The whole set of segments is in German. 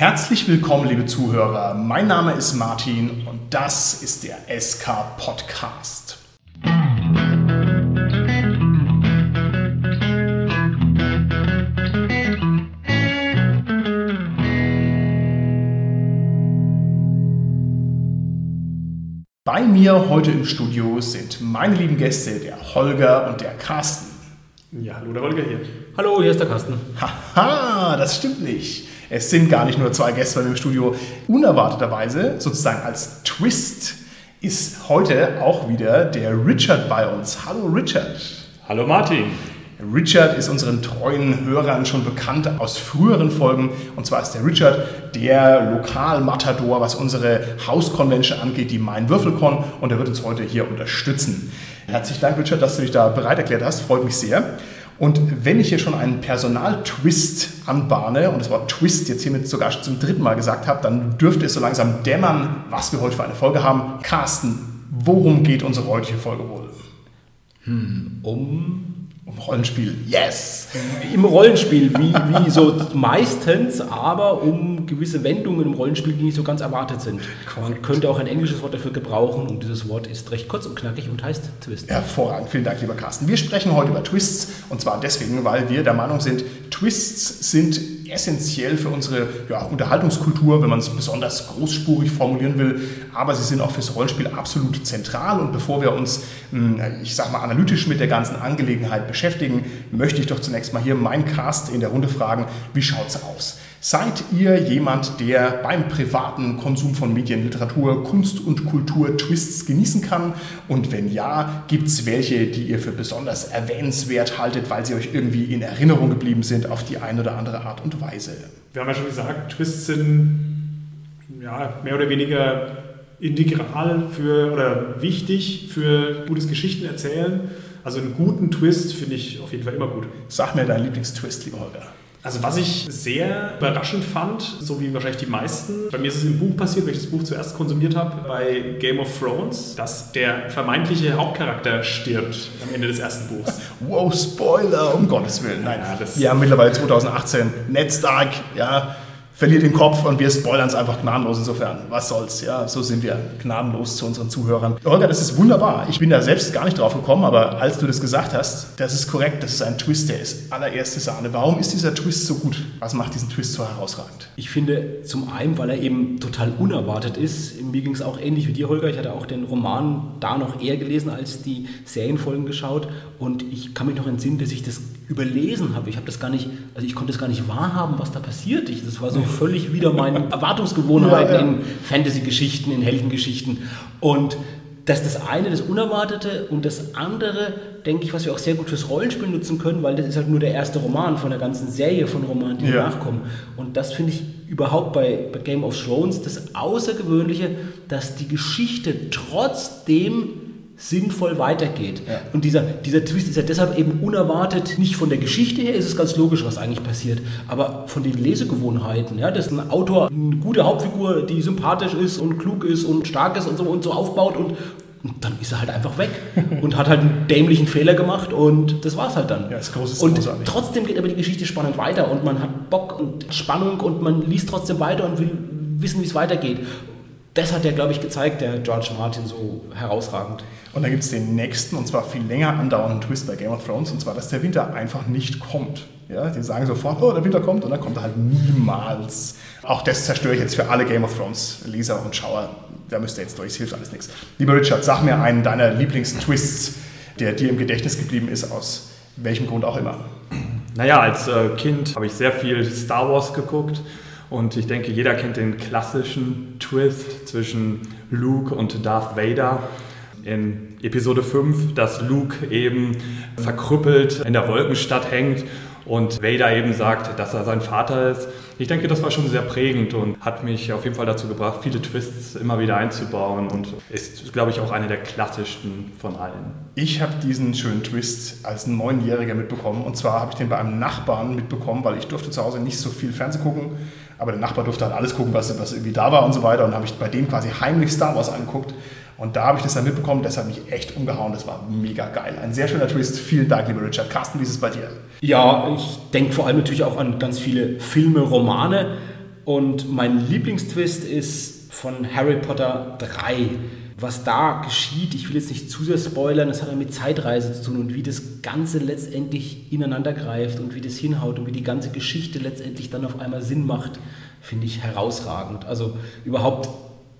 Herzlich willkommen, liebe Zuhörer. Mein Name ist Martin und das ist der SK Podcast. Bei mir heute im Studio sind meine lieben Gäste, der Holger und der Carsten. Ja, hallo, der Holger hier. Hallo, hier ist der Carsten. Haha, das stimmt nicht. Es sind gar nicht nur zwei Gäste bei mir im Studio. Unerwarteterweise, sozusagen als Twist, ist heute auch wieder der Richard bei uns. Hallo Richard. Hallo Martin. Richard ist unseren treuen Hörern schon bekannt aus früheren Folgen. Und zwar ist der Richard der Lokalmatador, was unsere Hausconvention angeht, die Main Würfelcon. Und er wird uns heute hier unterstützen. Herzlichen Dank, Richard, dass du dich da bereit erklärt hast. Freut mich sehr. Und wenn ich hier schon einen Personaltwist anbahne und das Wort Twist jetzt hiermit sogar zum dritten Mal gesagt habe, dann dürfte es so langsam dämmern, was wir heute für eine Folge haben. Carsten, worum geht unsere heutige Folge wohl? Hm, um um Rollenspiel, yes! Im Rollenspiel, wie, wie so meistens, aber um gewisse Wendungen im Rollenspiel, die nicht so ganz erwartet sind. Man könnte auch ein englisches Wort dafür gebrauchen und dieses Wort ist recht kurz und knackig und heißt Twist. Hervorragend, vielen Dank, lieber Carsten. Wir sprechen heute über Twists und zwar deswegen, weil wir der Meinung sind, Twists sind essentiell für unsere ja, Unterhaltungskultur, wenn man es besonders großspurig formulieren will, aber sie sind auch fürs Rollenspiel absolut zentral. Und bevor wir uns, hm, ich sag mal, analytisch mit der ganzen Angelegenheit beschäftigen, möchte ich doch zunächst mal hier meinen Cast in der Runde fragen, wie schaut es aus? Seid ihr jemand, der beim privaten Konsum von Medien, Literatur, Kunst und Kultur Twists genießen kann? Und wenn ja, gibt es welche, die ihr für besonders erwähnenswert haltet, weil sie euch irgendwie in Erinnerung geblieben sind auf die eine oder andere Art und Weise? Wir haben ja schon gesagt, Twists sind ja, mehr oder weniger integral für oder wichtig für gutes Geschichtenerzählen. Also einen guten Twist finde ich auf jeden Fall immer gut. Sag mir deinen Lieblingstwist, lieber Holger. Also was ich sehr überraschend fand, so wie wahrscheinlich die meisten, bei mir ist es im Buch passiert, weil ich das Buch zuerst konsumiert habe, bei Game of Thrones, dass der vermeintliche Hauptcharakter stirbt am Ende des ersten Buchs. wow, Spoiler, um Gottes Willen. Nein, ja, das haben mittlerweile 2018, Ned Stark, ja, verliert den Kopf und wir spoilern es einfach gnadenlos insofern. Was soll's, ja, so sind wir gnadenlos zu unseren Zuhörern. Holger, das ist wunderbar. Ich bin da selbst gar nicht drauf gekommen, aber als du das gesagt hast, das ist korrekt, das ist ein Twist, der ist allererste Sahne. Warum ist dieser Twist so gut? Was macht diesen Twist so herausragend? Ich finde zum einen, weil er eben total unerwartet ist. Mir ging es auch ähnlich wie dir, Holger. Ich hatte auch den Roman da noch eher gelesen als die Serienfolgen geschaut und ich kann mich noch entsinnen, dass ich das überlesen habe. Ich habe das gar nicht, also ich konnte es gar nicht wahrhaben, was da passiert. Ich, das war so völlig wieder meinen Erwartungsgewohnheiten ja, ja. in Fantasy-Geschichten, in Heldengeschichten. Und das ist das eine, das Unerwartete und das andere, denke ich, was wir auch sehr gut fürs Rollenspiel nutzen können, weil das ist halt nur der erste Roman von der ganzen Serie von Romanen, die ja. nachkommen. Und das finde ich überhaupt bei, bei Game of Thrones das Außergewöhnliche, dass die Geschichte trotzdem sinnvoll weitergeht. Ja. Und dieser, dieser Twist ist ja deshalb eben unerwartet, nicht von der Geschichte her ist es ganz logisch, was eigentlich passiert, aber von den Lesegewohnheiten, ja, dass ein Autor eine gute Hauptfigur, die sympathisch ist und klug ist und stark ist und so und so aufbaut und, und dann ist er halt einfach weg und hat halt einen dämlichen Fehler gemacht und das war's halt dann. Ja, ist groß, ist und großartig. trotzdem geht aber die Geschichte spannend weiter und man hat Bock und Spannung und man liest trotzdem weiter und will wissen, wie es weitergeht das hat er, glaube ich, gezeigt, der George Martin, so herausragend. Und dann gibt es den nächsten, und zwar viel länger andauernden Twist bei Game of Thrones, und zwar, dass der Winter einfach nicht kommt. Ja, die sagen sofort, oh, der Winter kommt, und dann kommt er halt niemals. Auch das zerstöre ich jetzt für alle Game of Thrones Leser und Schauer. Da müsst ihr jetzt durch, es hilft alles nichts. Lieber Richard, sag mir einen deiner Lieblingstwists, der dir im Gedächtnis geblieben ist, aus welchem Grund auch immer. Naja, als äh, Kind habe ich sehr viel Star Wars geguckt und ich denke, jeder kennt den klassischen Twist zwischen Luke und Darth Vader. In Episode 5, dass Luke eben verkrüppelt in der Wolkenstadt hängt und Vader eben sagt, dass er sein Vater ist. Ich denke, das war schon sehr prägend und hat mich auf jeden Fall dazu gebracht, viele Twists immer wieder einzubauen und ist, glaube ich, auch einer der klassischsten von allen. Ich habe diesen schönen Twist als Neunjähriger mitbekommen und zwar habe ich den bei einem Nachbarn mitbekommen, weil ich durfte zu Hause nicht so viel Fernsehen gucken, aber der Nachbar durfte halt alles gucken, was, was irgendwie da war und so weiter und habe ich bei dem quasi heimlich Star Wars angeguckt und da habe ich das dann mitbekommen, das hat mich echt umgehauen. Das war mega geil. Ein sehr schöner Twist. Vielen Dank, lieber Richard. Carsten, wie ist es bei dir? Ja, ich denke vor allem natürlich auch an ganz viele Filme, Romane. Und mein Lieblingstwist ist von Harry Potter 3. Was da geschieht, ich will jetzt nicht zu sehr spoilern, das hat ja mit Zeitreise zu tun und wie das Ganze letztendlich ineinander greift und wie das hinhaut und wie die ganze Geschichte letztendlich dann auf einmal Sinn macht, finde ich herausragend. Also überhaupt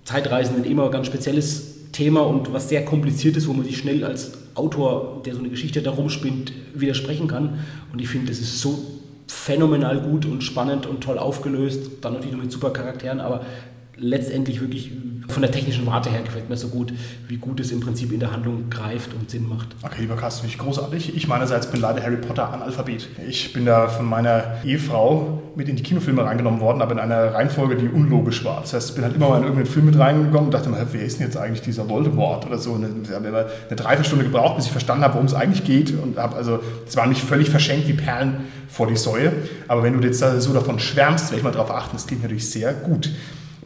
Zeitreisen sind immer ein ganz spezielles Thema und was sehr kompliziert ist, wo man sich schnell als Autor, der so eine Geschichte da rumspinnt, widersprechen kann. Und ich finde, das ist so phänomenal gut und spannend und toll aufgelöst. Dann natürlich noch mit super Charakteren, aber letztendlich wirklich von der technischen Warte her gefällt mir so gut, wie gut es im Prinzip in der Handlung greift und Sinn macht. Okay, lieber Carsten, ich großartig. Ich meinerseits bin leider Harry Potter Analphabet. Ich bin da von meiner Ehefrau mit in die Kinofilme reingenommen worden, aber in einer Reihenfolge, die unlogisch war. Das heißt, ich bin halt immer mal in irgendeinen Film mit reingekommen und dachte mir, wer ist denn jetzt eigentlich dieser Voldemort oder so? Und ich habe immer eine Dreiviertelstunde gebraucht, bis ich verstanden habe, worum es eigentlich geht und habe also, es war nicht völlig verschenkt wie Perlen vor die Säue. Aber wenn du jetzt so davon schwärmst, werde ich mal darauf achten, das klingt natürlich sehr gut.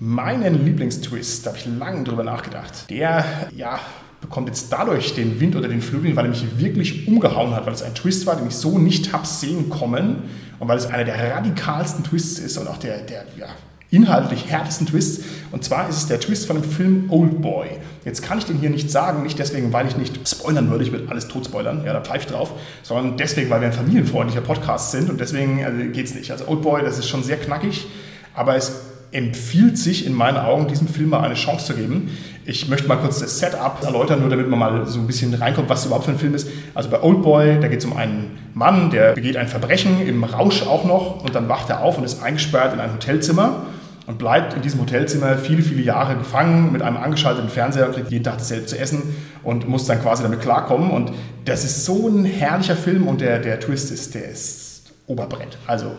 Meinen Lieblingstwist, da habe ich lange drüber nachgedacht, der, ja, bekommt jetzt dadurch den Wind oder den Flügel, weil er mich wirklich umgehauen hat, weil es ein Twist war, den ich so nicht habe sehen kommen und weil es einer der radikalsten Twists ist und auch der, der ja, inhaltlich härtesten Twists. Und zwar ist es der Twist von dem Film Old Boy. Jetzt kann ich den hier nicht sagen, nicht deswegen, weil ich nicht spoilern würde, ich würde alles tot spoilern, ja, da pfeife ich drauf, sondern deswegen, weil wir ein familienfreundlicher Podcast sind und deswegen also, geht es nicht. Also Old Boy, das ist schon sehr knackig, aber es empfiehlt sich in meinen Augen, diesem Film mal eine Chance zu geben. Ich möchte mal kurz das Setup erläutern, nur damit man mal so ein bisschen reinkommt, was überhaupt für ein Film ist. Also bei Oldboy, da geht es um einen Mann, der begeht ein Verbrechen, im Rausch auch noch, und dann wacht er auf und ist eingesperrt in ein Hotelzimmer und bleibt in diesem Hotelzimmer viele, viele Jahre gefangen mit einem angeschalteten Fernseher kriegt jeden Tag dasselbe zu essen und muss dann quasi damit klarkommen. Und das ist so ein herrlicher Film und der, der Twist ist, der ist Oberbrett. Also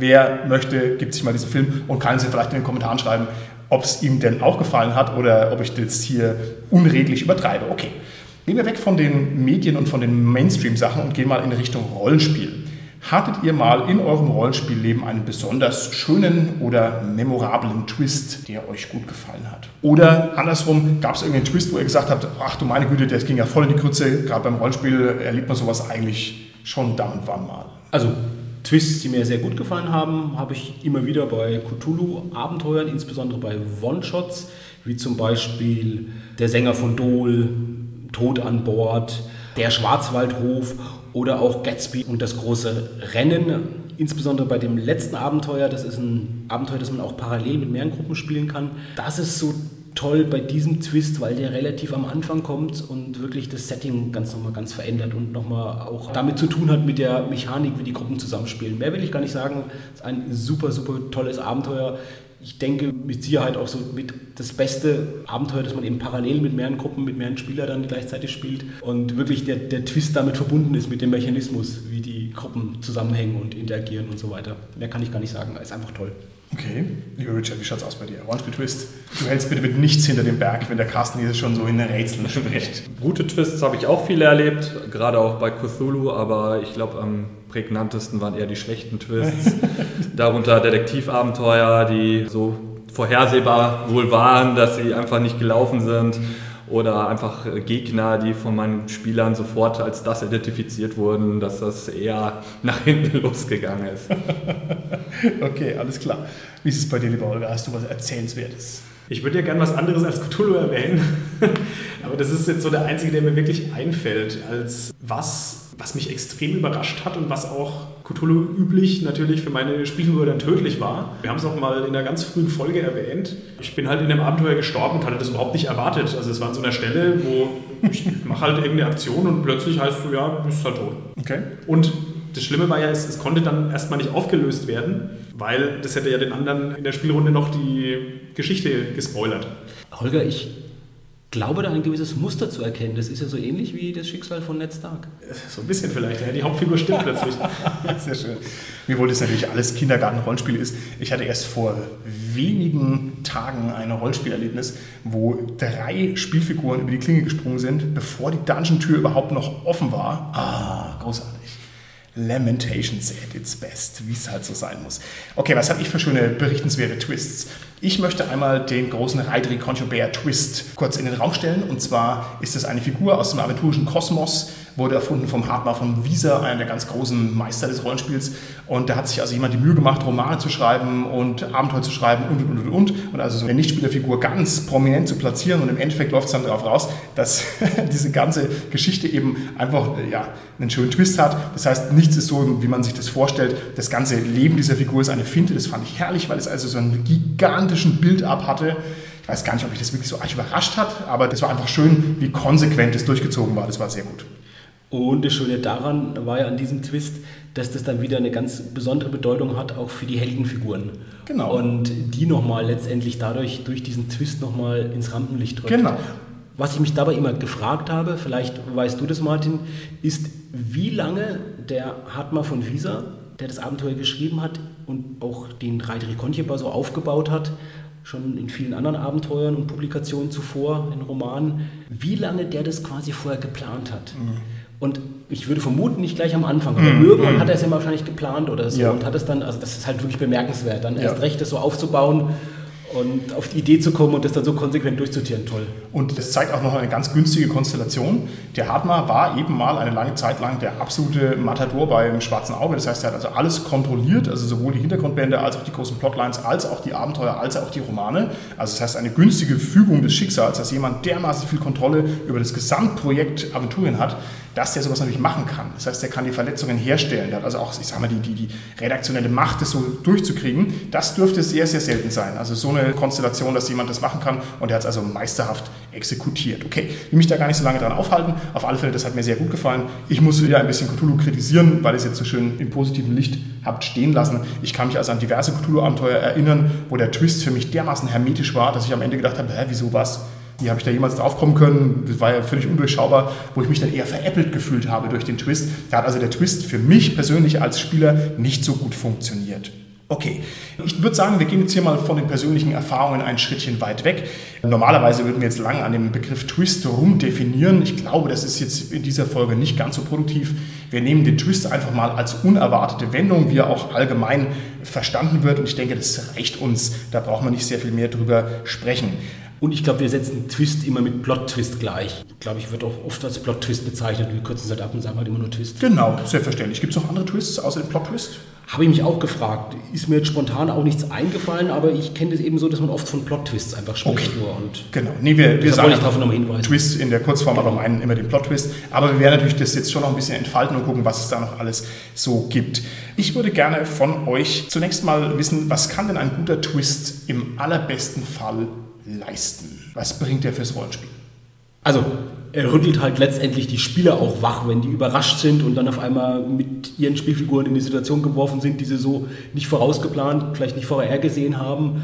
Wer möchte, gibt sich mal diesen Film und kann Sie vielleicht in den Kommentaren schreiben, ob es ihm denn auch gefallen hat oder ob ich das hier unredlich übertreibe. Okay, gehen wir weg von den Medien und von den Mainstream-Sachen und gehen mal in Richtung Rollenspiel. Hattet ihr mal in eurem Rollenspielleben einen besonders schönen oder memorablen Twist, der euch gut gefallen hat? Oder andersrum, gab es irgendeinen Twist, wo ihr gesagt habt, ach du meine Güte, das ging ja voll in die Krütze, gerade beim Rollenspiel erlebt man sowas eigentlich schon da und wann mal? Also Twists, die mir sehr gut gefallen haben, habe ich immer wieder bei Cthulhu-Abenteuern, insbesondere bei One-Shots, wie zum Beispiel Der Sänger von Dol, Tod an Bord, Der Schwarzwaldhof oder auch Gatsby und das große Rennen. Insbesondere bei dem letzten Abenteuer, das ist ein Abenteuer, das man auch parallel mit mehreren Gruppen spielen kann. Das ist so toll bei diesem Twist, weil der relativ am Anfang kommt und wirklich das Setting ganz nochmal ganz verändert und nochmal auch damit zu tun hat mit der Mechanik, wie die Gruppen zusammenspielen. Mehr will ich gar nicht sagen. Es ist ein super, super tolles Abenteuer. Ich denke mit Sicherheit auch so mit das beste Abenteuer, das man eben parallel mit mehreren Gruppen, mit mehreren Spielern dann gleichzeitig spielt und wirklich der, der Twist damit verbunden ist mit dem Mechanismus, wie die Gruppen zusammenhängen und interagieren und so weiter. Mehr kann ich gar nicht sagen, ist einfach toll. Okay, lieber Richard, wie schaut's aus bei dir? One Twist. Du hältst bitte mit nichts hinter dem Berg, wenn der Carsten hier schon so in den Rätseln spricht. Gute Twists habe ich auch viele erlebt, gerade auch bei Cthulhu, aber ich glaube, am prägnantesten waren eher die schlechten Twists. Darunter Detektivabenteuer, die so vorhersehbar wohl waren, dass sie einfach nicht gelaufen sind oder einfach Gegner, die von meinen Spielern sofort als das identifiziert wurden, dass das eher nach hinten losgegangen ist. okay, alles klar. Wie ist es bei dir, lieber Olga? Hast du was Erzählenswertes? Ich würde ja gerne was anderes als Cthulhu erwähnen, aber das ist jetzt so der einzige, der mir wirklich einfällt, als was was mich extrem überrascht hat und was auch Cthulhu üblich natürlich für meine Spielfigur dann tödlich war. Wir haben es auch mal in einer ganz frühen Folge erwähnt. Ich bin halt in einem Abenteuer gestorben und hatte das überhaupt nicht erwartet. Also es war an so einer Stelle, wo ich mache halt irgendeine Aktion und plötzlich heißt du, ja, bist halt tot. Okay. Und das Schlimme war ja, es, es konnte dann erstmal nicht aufgelöst werden, weil das hätte ja den anderen in der Spielrunde noch die Geschichte gespoilert. Holger, ich glaube, da ein gewisses Muster zu erkennen. Das ist ja so ähnlich wie das Schicksal von Ned Stark. So ein bisschen vielleicht, ja. Die Hauptfigur stimmt plötzlich. Sehr schön. Mir wollte es natürlich alles Kindergarten-Rollenspiel ist. Ich hatte erst vor wenigen Tagen ein Rollenspielerlebnis, wo drei Spielfiguren über die Klinge gesprungen sind, bevor die Dungeon-Tür überhaupt noch offen war. Ah, großartig. Lamentations at its best, wie es halt so sein muss. Okay, was habe ich für schöne berichtenswerte Twists? Ich möchte einmal den großen Raidri Conchobert Twist kurz in den Raum stellen. Und zwar ist es eine Figur aus dem aventurischen Kosmos, wurde erfunden vom Hartmar von Wieser, einer der ganz großen Meister des Rollenspiels. Und da hat sich also jemand die Mühe gemacht, Romane zu schreiben und Abenteuer zu schreiben und und und und. Und also so eine Nichtspielerfigur ganz prominent zu platzieren. Und im Endeffekt läuft es dann darauf raus, dass diese ganze Geschichte eben einfach ja, einen schönen Twist hat. Das heißt, nichts ist so, wie man sich das vorstellt. Das ganze Leben dieser Figur ist eine Finte. Das fand ich herrlich, weil es also so einen gigantischen Build-up hatte. Ich weiß gar nicht, ob mich das wirklich so arg überrascht hat, aber das war einfach schön, wie konsequent es durchgezogen war. Das war sehr gut. Und das Schöne daran war ja an diesem Twist, dass das dann wieder eine ganz besondere Bedeutung hat, auch für die Heldenfiguren. Genau. Und die nochmal letztendlich dadurch, durch diesen Twist nochmal ins Rampenlicht rückt. Genau. Was ich mich dabei immer gefragt habe, vielleicht weißt du das, Martin, ist, wie lange der Hartmar von Wieser, der das Abenteuer geschrieben hat und auch den Reiter Concheba so aufgebaut hat, schon in vielen anderen Abenteuern und Publikationen zuvor, in Romanen, wie lange der das quasi vorher geplant hat. Mhm. Und ich würde vermuten, nicht gleich am Anfang, aber mm, irgendwann mm. hat er es ja wahrscheinlich geplant oder so ja. und hat es dann, also das ist halt wirklich bemerkenswert, dann erst recht das so aufzubauen und auf die Idee zu kommen und das dann so konsequent durchzutieren, toll. Und das zeigt auch noch eine ganz günstige Konstellation. Der Hartmar war eben mal eine lange Zeit lang der absolute Matador beim Schwarzen Auge. Das heißt, er hat also alles kontrolliert, also sowohl die Hintergrundbände als auch die großen Plotlines, als auch die Abenteuer, als auch die Romane. Also das heißt, eine günstige Fügung des Schicksals, dass jemand dermaßen viel Kontrolle über das Gesamtprojekt Aventurien hat, dass der sowas natürlich machen kann. Das heißt, der kann die Verletzungen herstellen. Der hat also auch, ich sag mal, die, die, die redaktionelle Macht, das so durchzukriegen. Das dürfte sehr, sehr selten sein. Also so eine Konstellation, dass jemand das machen kann und der hat es also meisterhaft exekutiert. Okay, ich will mich da gar nicht so lange dran aufhalten. Auf alle Fälle, das hat mir sehr gut gefallen. Ich muss wieder ein bisschen Cthulhu kritisieren, weil ich es jetzt so schön im positiven Licht habt stehen lassen. Ich kann mich also an diverse Cthulhu-Abenteuer erinnern, wo der Twist für mich dermaßen hermetisch war, dass ich am Ende gedacht habe, hä, wieso was? Wie habe ich da jemals drauf kommen können? Das war ja völlig undurchschaubar, wo ich mich dann eher veräppelt gefühlt habe durch den Twist. Da hat also der Twist für mich persönlich als Spieler nicht so gut funktioniert. Okay, ich würde sagen, wir gehen jetzt hier mal von den persönlichen Erfahrungen ein Schrittchen weit weg. Normalerweise würden wir jetzt lang an dem Begriff Twist rumdefinieren. Ich glaube, das ist jetzt in dieser Folge nicht ganz so produktiv. Wir nehmen den Twist einfach mal als unerwartete Wendung, wie er auch allgemein verstanden wird. Und ich denke, das reicht uns. Da braucht man nicht sehr viel mehr drüber sprechen. Und ich glaube, wir setzen Twist immer mit Plot-Twist gleich. Ich glaube, ich wird auch oft als Plot-Twist bezeichnet. Wir kürzen es halt ab und sagen halt immer nur Twist. Genau, selbstverständlich. Gibt es noch andere Twists außer dem Plot-Twist? Habe ich mich auch gefragt. Ist mir jetzt spontan auch nichts eingefallen, aber ich kenne das eben so, dass man oft von Plot-Twists einfach spricht. Okay. Nur und genau. Nee, wir, wir sagen darauf nochmal hinweisen. Twist in der Kurzform, aber meinen immer den Plot-Twist. Aber wir werden natürlich das jetzt schon noch ein bisschen entfalten und gucken, was es da noch alles so gibt. Ich würde gerne von euch zunächst mal wissen, was kann denn ein guter Twist im allerbesten Fall leisten? Was bringt er fürs Rollenspiel? Also, er rüttelt halt letztendlich die Spieler auch wach, wenn die überrascht sind und dann auf einmal mit ihren Spielfiguren in die Situation geworfen sind, die sie so nicht vorausgeplant, vielleicht nicht vorher gesehen haben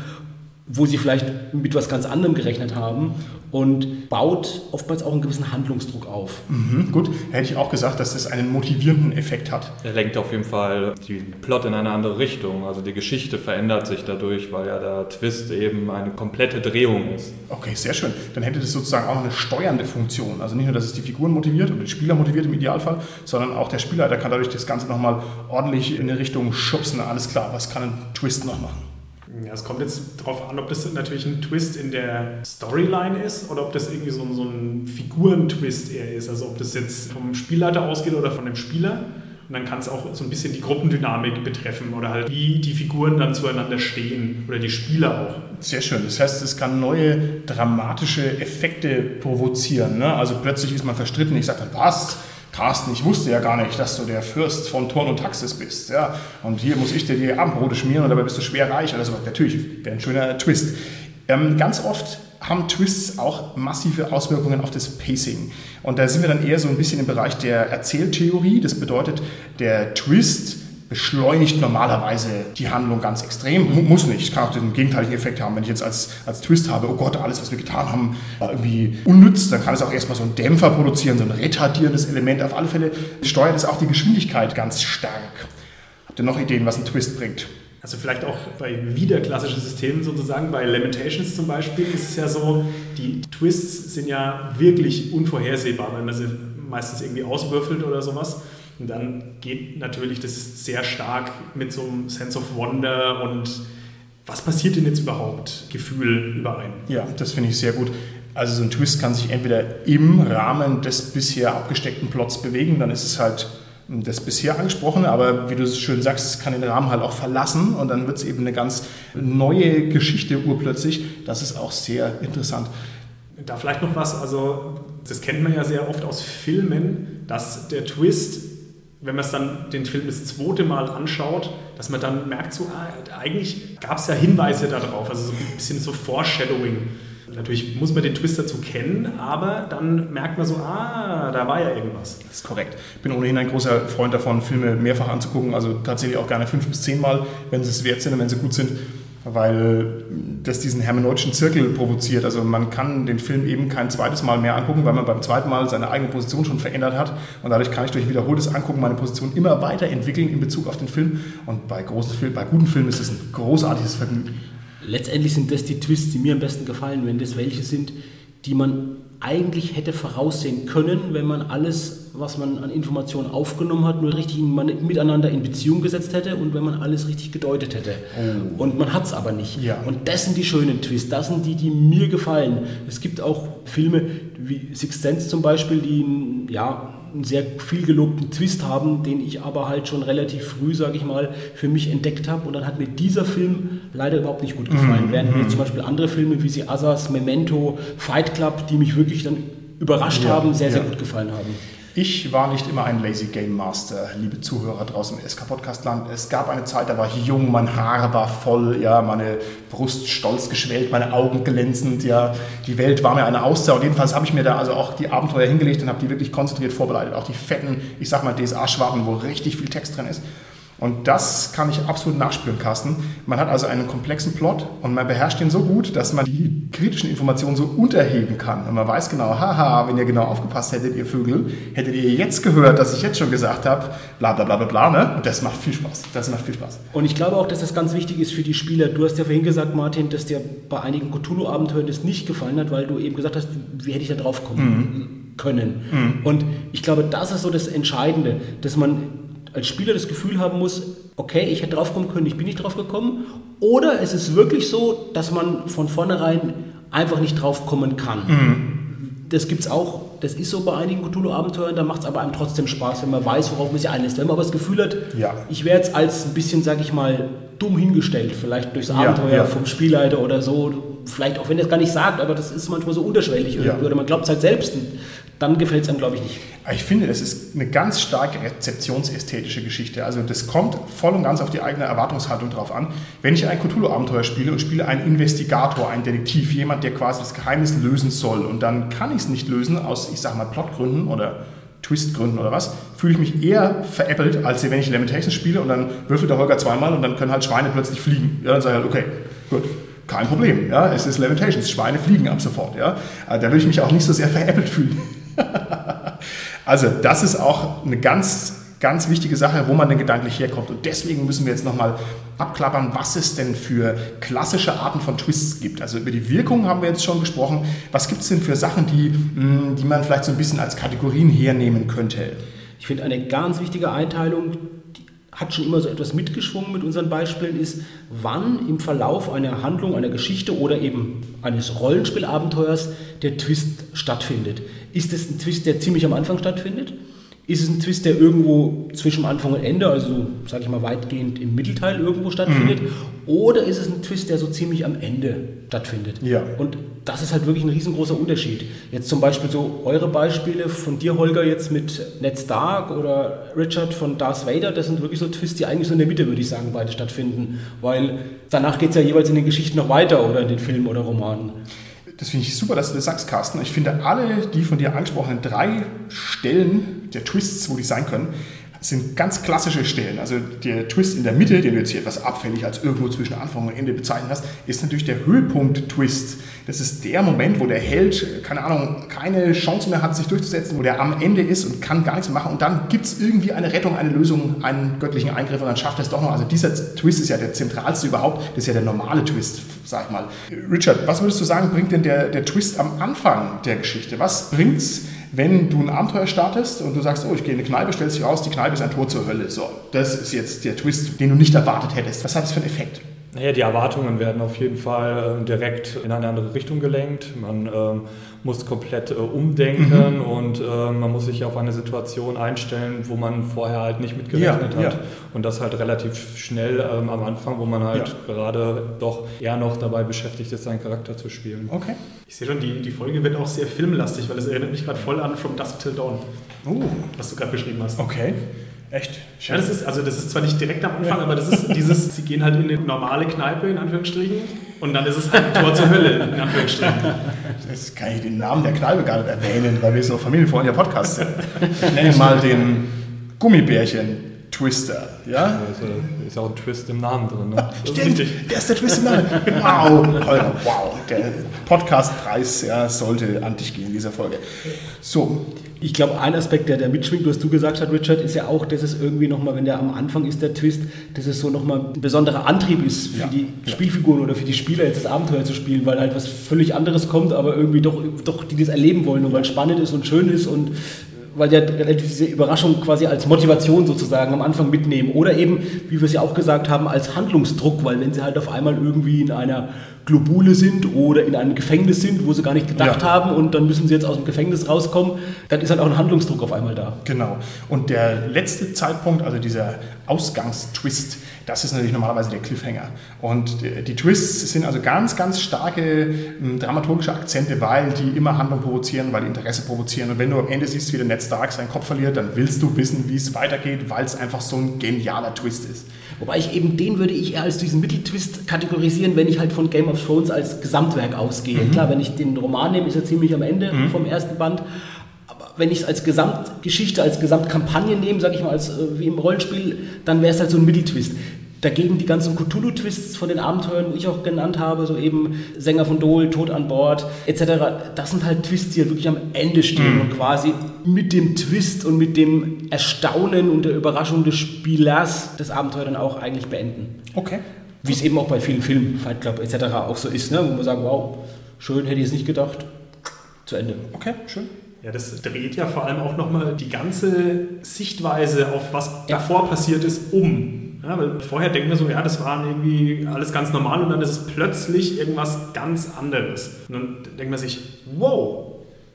wo sie vielleicht mit was ganz anderem gerechnet haben und baut oftmals auch einen gewissen Handlungsdruck auf. Mhm, gut, hätte ich auch gesagt, dass das einen motivierenden Effekt hat. Er lenkt auf jeden Fall den Plot in eine andere Richtung. Also die Geschichte verändert sich dadurch, weil ja der Twist eben eine komplette Drehung ist. Okay, sehr schön. Dann hätte das sozusagen auch noch eine steuernde Funktion. Also nicht nur, dass es die Figuren motiviert und den Spieler motiviert im Idealfall, sondern auch der Spieler, der kann dadurch das Ganze nochmal ordentlich in eine Richtung schubsen. Alles klar, was kann ein Twist noch machen? Ja, es kommt jetzt darauf an, ob das natürlich ein Twist in der Storyline ist oder ob das irgendwie so, so ein Figurentwist eher ist. Also ob das jetzt vom Spielleiter ausgeht oder von dem Spieler. Und dann kann es auch so ein bisschen die Gruppendynamik betreffen oder halt wie die Figuren dann zueinander stehen oder die Spieler auch. Sehr schön. Das heißt, es kann neue dramatische Effekte provozieren. Ne? Also plötzlich ist man verstritten. Ich sage dann, was? Carsten, ich wusste ja gar nicht, dass du der Fürst von Turn und Taxis bist. Ja? Und hier muss ich dir die Abendbrote schmieren und dabei bist du schwer reich. Also natürlich, wäre ein schöner Twist. Ähm, ganz oft haben Twists auch massive Auswirkungen auf das Pacing. Und da sind wir dann eher so ein bisschen im Bereich der Erzähltheorie. Das bedeutet, der Twist beschleunigt normalerweise die Handlung ganz extrem. Muss nicht. Kann auch den gegenteiligen Effekt haben. Wenn ich jetzt als, als Twist habe, oh Gott, alles, was wir getan haben, war irgendwie unnütz, dann kann es auch erstmal so einen Dämpfer produzieren, so ein retardierendes Element. Auf alle Fälle steuert es auch die Geschwindigkeit ganz stark. Habt ihr noch Ideen, was ein Twist bringt? Also vielleicht auch bei wieder klassischen Systemen sozusagen, bei Lamentations zum Beispiel ist es ja so, die Twists sind ja wirklich unvorhersehbar, wenn man sie meistens irgendwie auswürfelt oder sowas. Und dann geht natürlich das sehr stark mit so einem Sense of Wonder und was passiert denn jetzt überhaupt Gefühl überein. Ja, das finde ich sehr gut. Also so ein Twist kann sich entweder im Rahmen des bisher abgesteckten Plots bewegen, dann ist es halt das bisher angesprochene, aber wie du es schön sagst, es kann den Rahmen halt auch verlassen und dann wird es eben eine ganz neue Geschichte urplötzlich. Das ist auch sehr interessant. Da vielleicht noch was, also das kennt man ja sehr oft aus Filmen, dass der Twist, wenn man es dann den Film das zweite Mal anschaut, dass man dann merkt, so, ah, eigentlich gab es ja Hinweise darauf, also so ein bisschen so Foreshadowing. Natürlich muss man den Twist dazu kennen, aber dann merkt man so, ah, da war ja irgendwas. Das ist korrekt. Ich bin ohnehin ein großer Freund davon, Filme mehrfach anzugucken, also tatsächlich auch gerne fünf bis zehn Mal, wenn sie es wert sind und wenn sie gut sind, weil das diesen hermeneutischen Zirkel provoziert. Also man kann den Film eben kein zweites Mal mehr angucken, weil man beim zweiten Mal seine eigene Position schon verändert hat. Und dadurch kann ich durch wiederholtes Angucken meine Position immer weiterentwickeln in Bezug auf den Film. Und bei großen Filmen, bei guten Filmen ist es ein großartiges Vergnügen. Letztendlich sind das die Twists, die mir am besten gefallen, wenn das welche sind, die man eigentlich hätte voraussehen können, wenn man alles, was man an Informationen aufgenommen hat, nur richtig miteinander in Beziehung gesetzt hätte und wenn man alles richtig gedeutet hätte. Oh. Und man hat es aber nicht. Ja. Und das sind die schönen Twists, das sind die, die mir gefallen. Es gibt auch Filme wie Sixth Sense zum Beispiel, die ja, einen sehr viel gelobten Twist haben, den ich aber halt schon relativ früh, sage ich mal, für mich entdeckt habe. Und dann hat mir dieser Film leider überhaupt nicht gut gefallen. Mhm. Während mir zum Beispiel andere Filme wie sie Asas, Memento, Fight Club, die mich wirklich dann überrascht ja, haben, sehr, sehr gut gefallen haben. Ich war nicht immer ein Lazy Game Master, liebe Zuhörer draußen im SK Podcast Land. Es gab eine Zeit, da war ich jung, mein Haar war voll, ja, meine Brust stolz geschwellt, meine Augen glänzend, ja, die Welt war mir eine Auszeit. Jedenfalls habe ich mir da also auch die Abenteuer hingelegt und habe die wirklich konzentriert vorbereitet. Auch die fetten, ich sag mal DSA-Schwaben, wo richtig viel Text drin ist. Und das kann ich absolut nachspüren, Carsten. Man hat also einen komplexen Plot und man beherrscht ihn so gut, dass man die kritischen Informationen so unterheben kann. Und man weiß genau, haha, wenn ihr genau aufgepasst hättet, ihr Vögel, hättet ihr jetzt gehört, dass ich jetzt schon gesagt habe, bla bla bla bla bla. Ne? Und das macht viel Spaß. Das macht viel Spaß. Und ich glaube auch, dass das ganz wichtig ist für die Spieler. Du hast ja vorhin gesagt, Martin, dass dir bei einigen Cthulhu-Abenteuern das nicht gefallen hat, weil du eben gesagt hast, wie hätte ich da drauf kommen mhm. können. Mhm. Und ich glaube, das ist so das Entscheidende, dass man als Spieler das Gefühl haben muss, okay, ich hätte drauf kommen können, ich bin nicht drauf gekommen. Oder es ist wirklich so, dass man von vornherein einfach nicht drauf kommen kann. Mhm. Das gibt es auch, das ist so bei einigen Cthulhu-Abenteuern, da macht es aber einem trotzdem Spaß, wenn man weiß, worauf man sich einlässt. Wenn man aber das Gefühl hat, ja. ich wäre jetzt als ein bisschen, sag ich mal, dumm hingestellt, vielleicht durchs Abenteuer ja, ja. vom Spielleiter oder so, vielleicht auch wenn er es gar nicht sagt, aber das ist manchmal so unterschwellig ja. oder man glaubt es halt selbst dann gefällt es einem, glaube ich, nicht. Ich finde, das ist eine ganz starke rezeptionsästhetische Geschichte. Also das kommt voll und ganz auf die eigene Erwartungshaltung drauf an. Wenn ich ein Cthulhu-Abenteuer spiele und spiele einen Investigator, einen Detektiv, jemand, der quasi das Geheimnis lösen soll und dann kann ich es nicht lösen aus, ich sage mal, Plotgründen oder Twistgründen oder was, fühle ich mich eher veräppelt, als wenn ich Lamentations spiele und dann würfelt der Holger zweimal und dann können halt Schweine plötzlich fliegen. Ja, dann sage ich halt, okay, gut kein Problem. Ja, es ist Lamentations, Schweine fliegen ab sofort. Ja, äh, da würde ich mich auch nicht so sehr veräppelt fühlen. also das ist auch eine ganz, ganz wichtige Sache, wo man denn gedanklich herkommt. Und deswegen müssen wir jetzt nochmal abklappern, was es denn für klassische Arten von Twists gibt. Also über die Wirkung haben wir jetzt schon gesprochen. Was gibt es denn für Sachen, die, hm, die man vielleicht so ein bisschen als Kategorien hernehmen könnte? Ich finde eine ganz wichtige Einteilung, hat schon immer so etwas mitgeschwungen mit unseren Beispielen, ist, wann im Verlauf einer Handlung, einer Geschichte oder eben eines Rollenspielabenteuers der Twist stattfindet. Ist es ein Twist, der ziemlich am Anfang stattfindet? Ist es ein Twist, der irgendwo zwischen Anfang und Ende, also sage ich mal weitgehend im Mittelteil irgendwo stattfindet? Mhm. Oder ist es ein Twist, der so ziemlich am Ende stattfindet? Ja. Und das ist halt wirklich ein riesengroßer Unterschied. Jetzt zum Beispiel so eure Beispiele von dir, Holger, jetzt mit Ned Stark oder Richard von Darth Vader, das sind wirklich so Twists, die eigentlich so in der Mitte, würde ich sagen, beide stattfinden. Weil danach geht es ja jeweils in den Geschichten noch weiter oder in den Filmen oder Romanen das finde ich super, dass du das sagst, Carsten. Ich finde alle die von dir angesprochenen drei Stellen der Twists, wo die sein können, sind ganz klassische Stellen. Also der Twist in der Mitte, den du jetzt hier etwas abfällig als irgendwo zwischen Anfang und Ende bezeichnet hast, ist natürlich der Höhepunkt-Twist. Das ist der Moment, wo der Held, keine Ahnung, keine Chance mehr hat, sich durchzusetzen, wo der am Ende ist und kann gar nichts machen. Und dann gibt es irgendwie eine Rettung, eine Lösung, einen göttlichen Eingriff und dann schafft er es doch noch. Also dieser Twist ist ja der zentralste überhaupt. Das ist ja der normale Twist, sag ich mal. Richard, was würdest du sagen, bringt denn der, der Twist am Anfang der Geschichte? Was bringt's? Wenn du ein Abenteuer startest und du sagst, oh, ich gehe in eine Kneipe, stellst dich raus, die Kneipe ist ein Tor zur Hölle. So, das ist jetzt der Twist, den du nicht erwartet hättest. Was hat das für einen Effekt? Naja, die Erwartungen werden auf jeden Fall ähm, direkt in eine andere Richtung gelenkt. Man ähm, muss komplett äh, umdenken mhm. und äh, man muss sich auf eine Situation einstellen, wo man vorher halt nicht mit gerechnet ja, hat. Ja. Und das halt relativ schnell ähm, am Anfang, wo man halt ja. gerade doch eher noch dabei beschäftigt ist, seinen Charakter zu spielen. Okay. Ich sehe schon, die, die Folge wird auch sehr filmlastig, weil es erinnert mich gerade voll an From Dusk Till Dawn. Oh. Was du gerade beschrieben hast. Okay. Echt? Ja, das ist, also das ist zwar nicht direkt am Anfang, ja. aber das ist dieses, sie gehen halt in eine normale Kneipe, in Anführungsstrichen, und dann ist es halt ein Tor zur Hölle, in Anführungsstrichen. Jetzt kann ich den Namen der Kneipe gar nicht erwähnen, weil wir so familienfreundlicher Podcast sind. Ich nenne mal den Gummibärchen. Twister, ja? Ist auch ein Twist im Namen drin. Ne? Stimmt, der ist der Twist im Namen. Wow, Holger, wow. Der Podcastpreis ja, sollte an dich gehen in dieser Folge. So, ich glaube, ein Aspekt, der, der mitschwingt, was du gesagt hast, Richard, ist ja auch, dass es irgendwie nochmal, wenn der am Anfang ist, der Twist, dass es so nochmal ein besonderer Antrieb ist für ja, die ja. Spielfiguren oder für die Spieler, jetzt das Abenteuer zu spielen, weil halt was völlig anderes kommt, aber irgendwie doch, doch die das erleben wollen und weil es spannend ist und schön ist und weil ja relativ diese Überraschung quasi als Motivation sozusagen am Anfang mitnehmen. Oder eben, wie wir es ja auch gesagt haben, als Handlungsdruck, weil wenn sie halt auf einmal irgendwie in einer Globule sind oder in einem Gefängnis sind, wo sie gar nicht gedacht ja. haben und dann müssen sie jetzt aus dem Gefängnis rauskommen, dann ist halt auch ein Handlungsdruck auf einmal da. Genau. Und der letzte Zeitpunkt, also dieser Ausgangstwist, das ist natürlich normalerweise der Cliffhanger. Und die Twists sind also ganz, ganz starke hm, dramaturgische Akzente, weil die immer Handlung provozieren, weil die Interesse provozieren. Und wenn du am Ende siehst, wie der Ned Stark seinen Kopf verliert, dann willst du wissen, wie es weitergeht, weil es einfach so ein genialer Twist ist. Wobei ich eben den würde ich eher als diesen Mitteltwist kategorisieren, wenn ich halt von Game of Thrones als Gesamtwerk ausgehe. Mhm. Klar, wenn ich den Roman nehme, ist er ziemlich am Ende mhm. vom ersten Band wenn ich es als Gesamtgeschichte, als Gesamtkampagne nehme, sage ich mal, als, äh, wie im Rollenspiel, dann wäre es halt so ein Mitteltwist. Dagegen die ganzen Cthulhu-Twists von den Abenteuern, die ich auch genannt habe, so eben Sänger von Dol, Tod an Bord, etc., das sind halt Twists, die halt wirklich am Ende stehen mhm. und quasi mit dem Twist und mit dem Erstaunen und der Überraschung des Spielers das Abenteuer dann auch eigentlich beenden. Okay. Wie es eben auch bei vielen Filmen, Fight Club etc. auch so ist, ne? wo man sagt, wow, schön, hätte ich es nicht gedacht. Zu Ende. Okay, schön. Ja, das dreht ja vor allem auch nochmal die ganze Sichtweise auf was ja. davor passiert ist um. Ja, weil vorher denken wir so, ja, das war irgendwie alles ganz normal und dann ist es plötzlich irgendwas ganz anderes. Und dann denkt man sich, wow,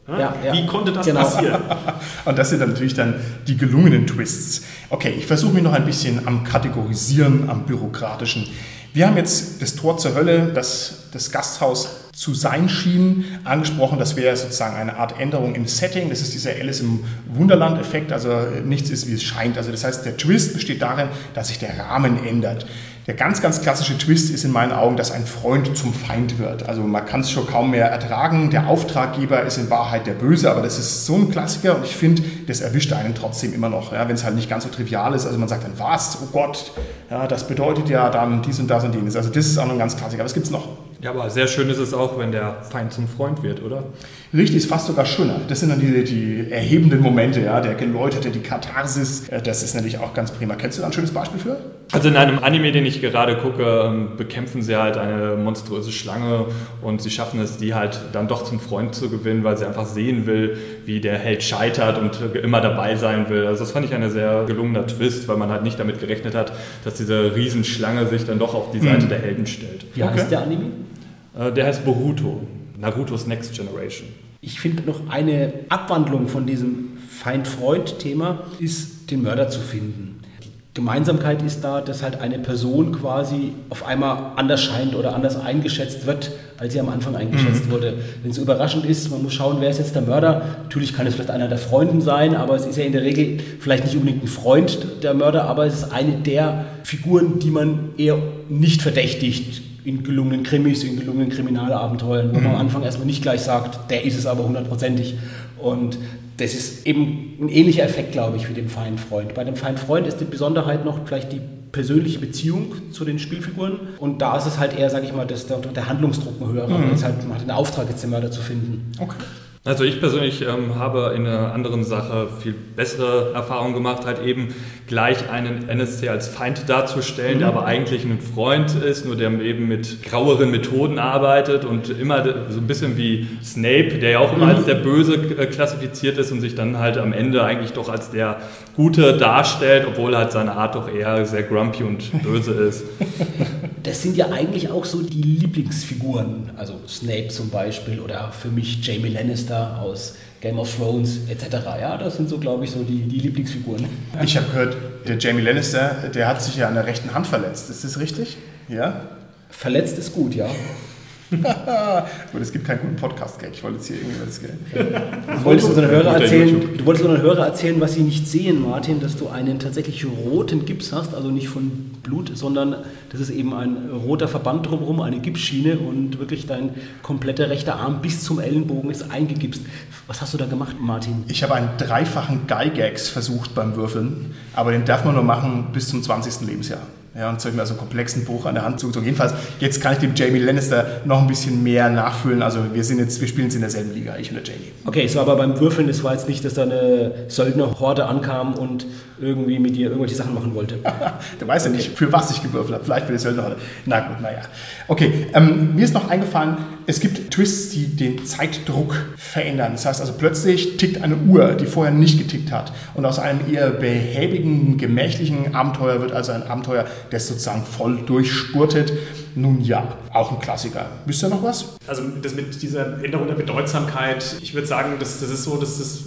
ja, ja, Wie konnte das genau. passieren? Und das sind dann natürlich dann die gelungenen Twists. Okay, ich versuche mich noch ein bisschen am Kategorisieren, am Bürokratischen. Wir haben jetzt das Tor zur Hölle, das, das Gasthaus zu sein schien, angesprochen. Das wäre sozusagen eine Art Änderung im Setting. Das ist dieser Alice im Wunderland-Effekt. Also nichts ist, wie es scheint. Also das heißt, der Twist besteht darin, dass sich der Rahmen ändert. Der ganz, ganz klassische Twist ist in meinen Augen, dass ein Freund zum Feind wird. Also man kann es schon kaum mehr ertragen. Der Auftraggeber ist in Wahrheit der Böse, aber das ist so ein Klassiker und ich finde, das erwischt einen trotzdem immer noch, ja, wenn es halt nicht ganz so trivial ist. Also man sagt dann, was? Oh Gott, ja, das bedeutet ja dann dies und das und jenes. Also das ist auch noch ein ganz Klassiker. Es gibt es noch. Ja, aber sehr schön ist es auch, wenn der Feind zum Freund wird, oder? Richtig, ist fast sogar schöner. Das sind dann die, die erhebenden Momente, ja, der Geläuterte, die Katharsis. Äh, das ist natürlich auch ganz prima. Kennst du da ein schönes Beispiel für? Also in einem Anime, den ich gerade gucke, ähm, bekämpfen sie halt eine monströse Schlange und sie schaffen es, die halt dann doch zum Freund zu gewinnen, weil sie einfach sehen will, wie der Held scheitert und immer dabei sein will. Also das fand ich ein sehr gelungener Twist, weil man halt nicht damit gerechnet hat, dass diese Riesenschlange sich dann doch auf die Seite mhm. der Helden stellt. Wie okay. heißt der Anime? Äh, der heißt Boruto, Narutos Next Generation. Ich finde noch eine Abwandlung von diesem Feind-Freund-Thema ist, den Mörder zu finden. Die Gemeinsamkeit ist da, dass halt eine Person quasi auf einmal anders scheint oder anders eingeschätzt wird, als sie am Anfang eingeschätzt mhm. wurde. Wenn es überraschend ist, man muss schauen, wer ist jetzt der Mörder. Natürlich kann es vielleicht einer der Freunden sein, aber es ist ja in der Regel vielleicht nicht unbedingt ein Freund der Mörder, aber es ist eine der Figuren, die man eher nicht verdächtigt in gelungenen Krimis, in gelungenen Kriminalabenteuern, wo man am mhm. Anfang erstmal nicht gleich sagt, der ist es aber hundertprozentig. Und das ist eben ein ähnlicher Effekt, glaube ich, wie dem Feinfreund. Bei dem Feinfreund ist die Besonderheit noch vielleicht die persönliche Beziehung zu den Spielfiguren. Und da ist es halt eher, sage ich mal, dass der, der Handlungsdruck ein höherer. Mhm. Jetzt halt, man hat den Auftrag, jetzt Mörder zu finden. Okay. Also ich persönlich ähm, habe in einer anderen Sache viel bessere Erfahrungen gemacht, halt eben gleich einen NSC als Feind darzustellen, mhm. der aber eigentlich ein Freund ist, nur der eben mit graueren Methoden arbeitet und immer so ein bisschen wie Snape, der ja auch immer mhm. als der Böse äh, klassifiziert ist und sich dann halt am Ende eigentlich doch als der Gute darstellt, obwohl halt seine Art doch eher sehr grumpy und böse ist. das sind ja eigentlich auch so die Lieblingsfiguren. Also Snape zum Beispiel oder für mich Jamie Lannister aus Game of Thrones etc. Ja, das sind so, glaube ich, so die, die Lieblingsfiguren. Ich habe gehört, der Jamie Lannister, der hat sich ja an der rechten Hand verletzt. Ist das richtig? Ja? Verletzt ist gut, ja. Gut, es gibt keinen guten Podcast-Gag. Ich wollte jetzt hier irgendwie Geld. Du wolltest unseren Hörer erzählen, du wolltest unseren Hörer erzählen, was sie nicht sehen, Martin, dass du einen tatsächlich roten Gips hast, also nicht von Blut, sondern das ist eben ein roter Verband drumherum, eine Gipsschiene und wirklich dein kompletter rechter Arm bis zum Ellenbogen ist eingegipst. Was hast du da gemacht, Martin? Ich habe einen dreifachen Gygax versucht beim Würfeln, aber den darf man nur machen bis zum 20. Lebensjahr. Ja, und mir also komplexen Bruch an der Hand zugezogen. Jedenfalls, jetzt kann ich dem Jamie Lannister noch ein bisschen mehr nachfühlen. Also wir sind jetzt, wir spielen jetzt in derselben Liga, ich und der Jamie. Okay, so aber beim Würfeln, es war jetzt nicht, dass da eine Söldnerhorde ankam und irgendwie mit dir irgendwelche Sachen machen wollte. du weißt ja nicht, für was ich gewürfelt habe. Vielleicht für die Söldnerhorde. Na gut, naja. Okay, ähm, mir ist noch eingefallen, es gibt Twists, die den Zeitdruck verändern. Das heißt also, plötzlich tickt eine Uhr, die vorher nicht getickt hat. Und aus einem eher behäbigen, gemächlichen Abenteuer wird also ein Abenteuer, das sozusagen voll durchspurtet. Nun ja, auch ein Klassiker. Wisst ihr noch was? Also das mit dieser Änderung der Bedeutsamkeit, ich würde sagen, das, das ist so, dass das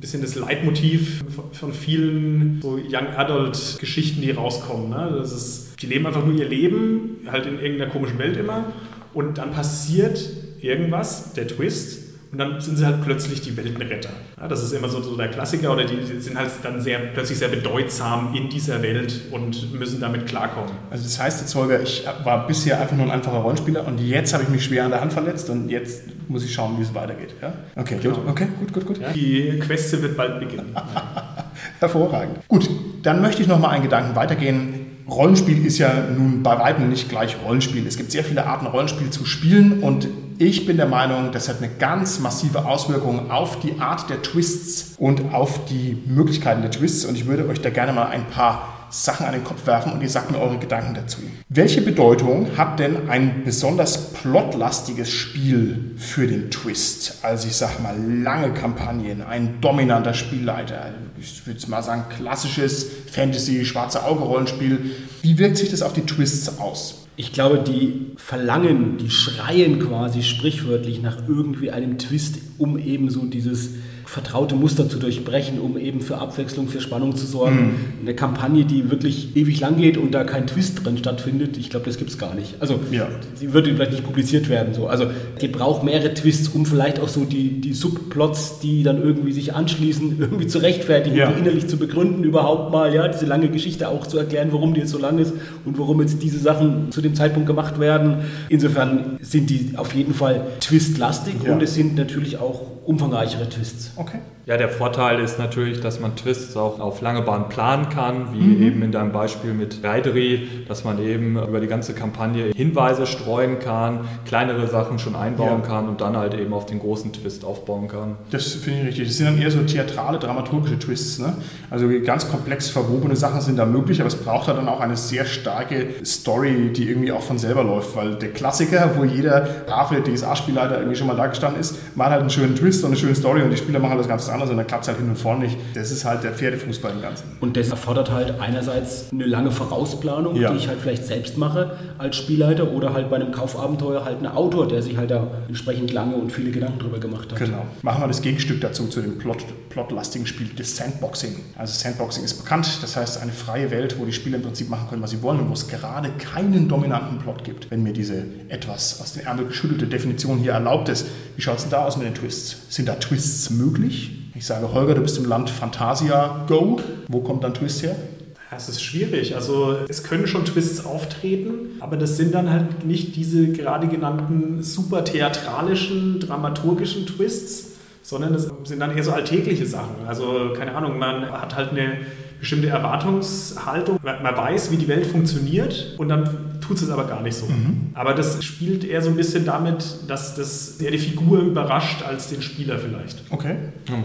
bisschen das Leitmotiv von vielen so Young Adult Geschichten, die rauskommen. Ne? Das ist, die leben einfach nur ihr Leben, halt in irgendeiner komischen Welt immer. Und dann passiert irgendwas, der Twist, und dann sind sie halt plötzlich die Weltenretter. Ja, das ist immer so, so, der Klassiker oder die, die, sind halt dann sehr, plötzlich sehr bedeutsam in dieser Welt und müssen damit klarkommen. Also das heißt jetzt, Holger, ich war bisher einfach nur ein einfacher Rollenspieler und jetzt habe ich mich schwer an der Hand verletzt und jetzt muss ich schauen, wie es weitergeht. Ja? Okay, genau. gut, okay, gut, gut, gut. Ja, die Queste wird bald beginnen. Hervorragend. Gut, dann möchte ich noch mal einen Gedanken weitergehen. Rollenspiel ist ja nun bei weitem nicht gleich Rollenspiel. Es gibt sehr viele Arten, Rollenspiel zu spielen und ich bin der Meinung, das hat eine ganz massive Auswirkung auf die Art der Twists und auf die Möglichkeiten der Twists und ich würde euch da gerne mal ein paar Sachen an den Kopf werfen und ihr sagt mir eure Gedanken dazu. Welche Bedeutung hat denn ein besonders plotlastiges Spiel für den Twist? Also ich sag mal lange Kampagnen, ein dominanter Spielleiter, ich würde mal sagen klassisches Fantasy, schwarze Auge Rollenspiel. Wie wirkt sich das auf die Twists aus? Ich glaube, die verlangen, die schreien quasi sprichwörtlich nach irgendwie einem Twist, um eben so dieses vertraute Muster zu durchbrechen, um eben für Abwechslung, für Spannung zu sorgen. Mhm. Eine Kampagne, die wirklich ewig lang geht und da kein Twist drin stattfindet, ich glaube, das gibt es gar nicht. Also ja. sie würde vielleicht nicht publiziert werden. So. Also die braucht mehrere Twists, um vielleicht auch so die, die Subplots, die dann irgendwie sich anschließen, irgendwie zu rechtfertigen, ja. die innerlich zu begründen, überhaupt mal, ja, diese lange Geschichte auch zu erklären, warum die jetzt so lang ist und warum jetzt diese Sachen zu dem Zeitpunkt gemacht werden. Insofern sind die auf jeden Fall twistlastig ja. und es sind natürlich auch umfangreichere Twists. Okay. Ja, der Vorteil ist natürlich, dass man Twists auch auf lange Bahn planen kann, wie mhm. eben in deinem Beispiel mit Reideri, dass man eben über die ganze Kampagne Hinweise streuen kann, kleinere Sachen schon einbauen ja. kann und dann halt eben auf den großen Twist aufbauen kann. Das finde ich richtig. Das sind dann eher so theatrale, dramaturgische Twists. Ne? Also ganz komplex verwobene Sachen sind da möglich, aber es braucht halt dann auch eine sehr starke Story, die irgendwie auch von selber läuft, weil der Klassiker, wo jeder brave DSA-Spielleiter irgendwie schon mal da gestanden ist, macht halt einen schönen Twist und eine schöne Story und die Spieler machen halt das ganz anders anders und dann klappt es halt hin und vorne nicht. Das ist halt der Pferdefußball im Ganzen. Und das erfordert halt einerseits eine lange Vorausplanung, ja. die ich halt vielleicht selbst mache als Spielleiter oder halt bei einem Kaufabenteuer halt ein Autor, der sich halt da entsprechend lange und viele Gedanken drüber gemacht hat. Genau. Machen wir das Gegenstück dazu, zu dem Plot, plotlastigen Spiel, das Sandboxing. Also Sandboxing ist bekannt, das heißt eine freie Welt, wo die Spieler im Prinzip machen können, was sie wollen und wo es gerade keinen dominanten Plot gibt. Wenn mir diese etwas aus den Ärmel geschüttelte Definition hier erlaubt ist, wie schaut es denn da aus mit den Twists? Sind da Twists möglich? Ich sage, Holger, du bist im Land Fantasia, go. Wo kommt dann Twist her? Es ist schwierig. Also es können schon Twists auftreten, aber das sind dann halt nicht diese gerade genannten super theatralischen, dramaturgischen Twists, sondern es sind dann eher so alltägliche Sachen. Also keine Ahnung, man hat halt eine bestimmte Erwartungshaltung. Man weiß, wie die Welt funktioniert und dann tut es aber gar nicht so. Mhm. Aber das spielt eher so ein bisschen damit, dass das eher die Figur überrascht als den Spieler vielleicht. Okay.